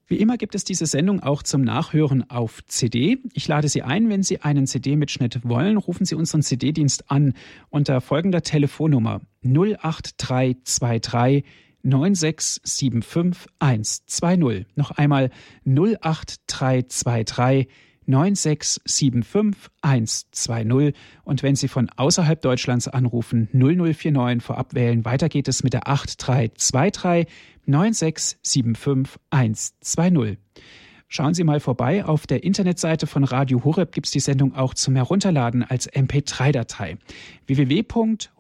Wie immer gibt es diese Sendung auch zum Nachhören auf CD. Ich lade Sie ein, wenn Sie einen CD-Mitschnitt wollen, rufen Sie unseren CD-Dienst an unter folgender Telefonnummer 08323 9675120. Noch einmal 08323 9675120 und wenn Sie von außerhalb Deutschlands anrufen 0049 vorab wählen. Weiter geht es mit der 8323 9675120. Schauen Sie mal vorbei. Auf der Internetseite von Radio Horeb gibt es die Sendung auch zum Herunterladen als MP3-Datei. www.horeb.org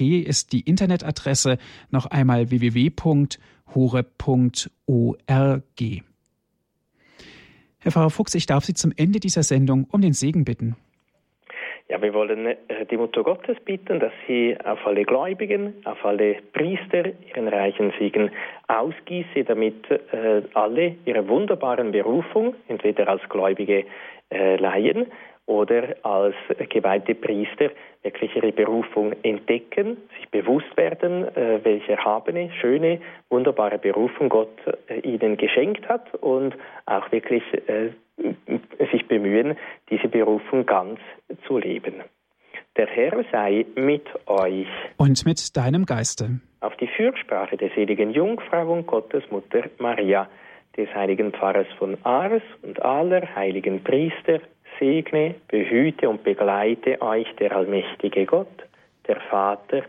ist die Internetadresse. Noch einmal www.horeb.org. Herr Pfarrer Fuchs, ich darf Sie zum Ende dieser Sendung um den Segen bitten. Ja, wir wollen äh, die Mutter Gottes bitten, dass sie auf alle Gläubigen, auf alle Priester ihren reichen Segen ausgieße, damit äh, alle ihre wunderbaren Berufung, entweder als gläubige äh, Laien oder als geweihte Priester wirklich ihre Berufung entdecken, sich bewusst werden, äh, welche erhabene, schöne, wunderbare Berufung Gott äh, ihnen geschenkt hat und auch wirklich äh, sich bemühen, diese Berufung ganz zu leben. Der Herr sei mit euch. Und mit deinem Geiste. Auf die Fürsprache der seligen Jungfrau und Gottesmutter Maria, des heiligen Pfarrers von Ars und aller heiligen Priester, segne, behüte und begleite euch der allmächtige Gott, der Vater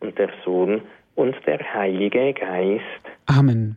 und der Sohn und der Heilige Geist. Amen.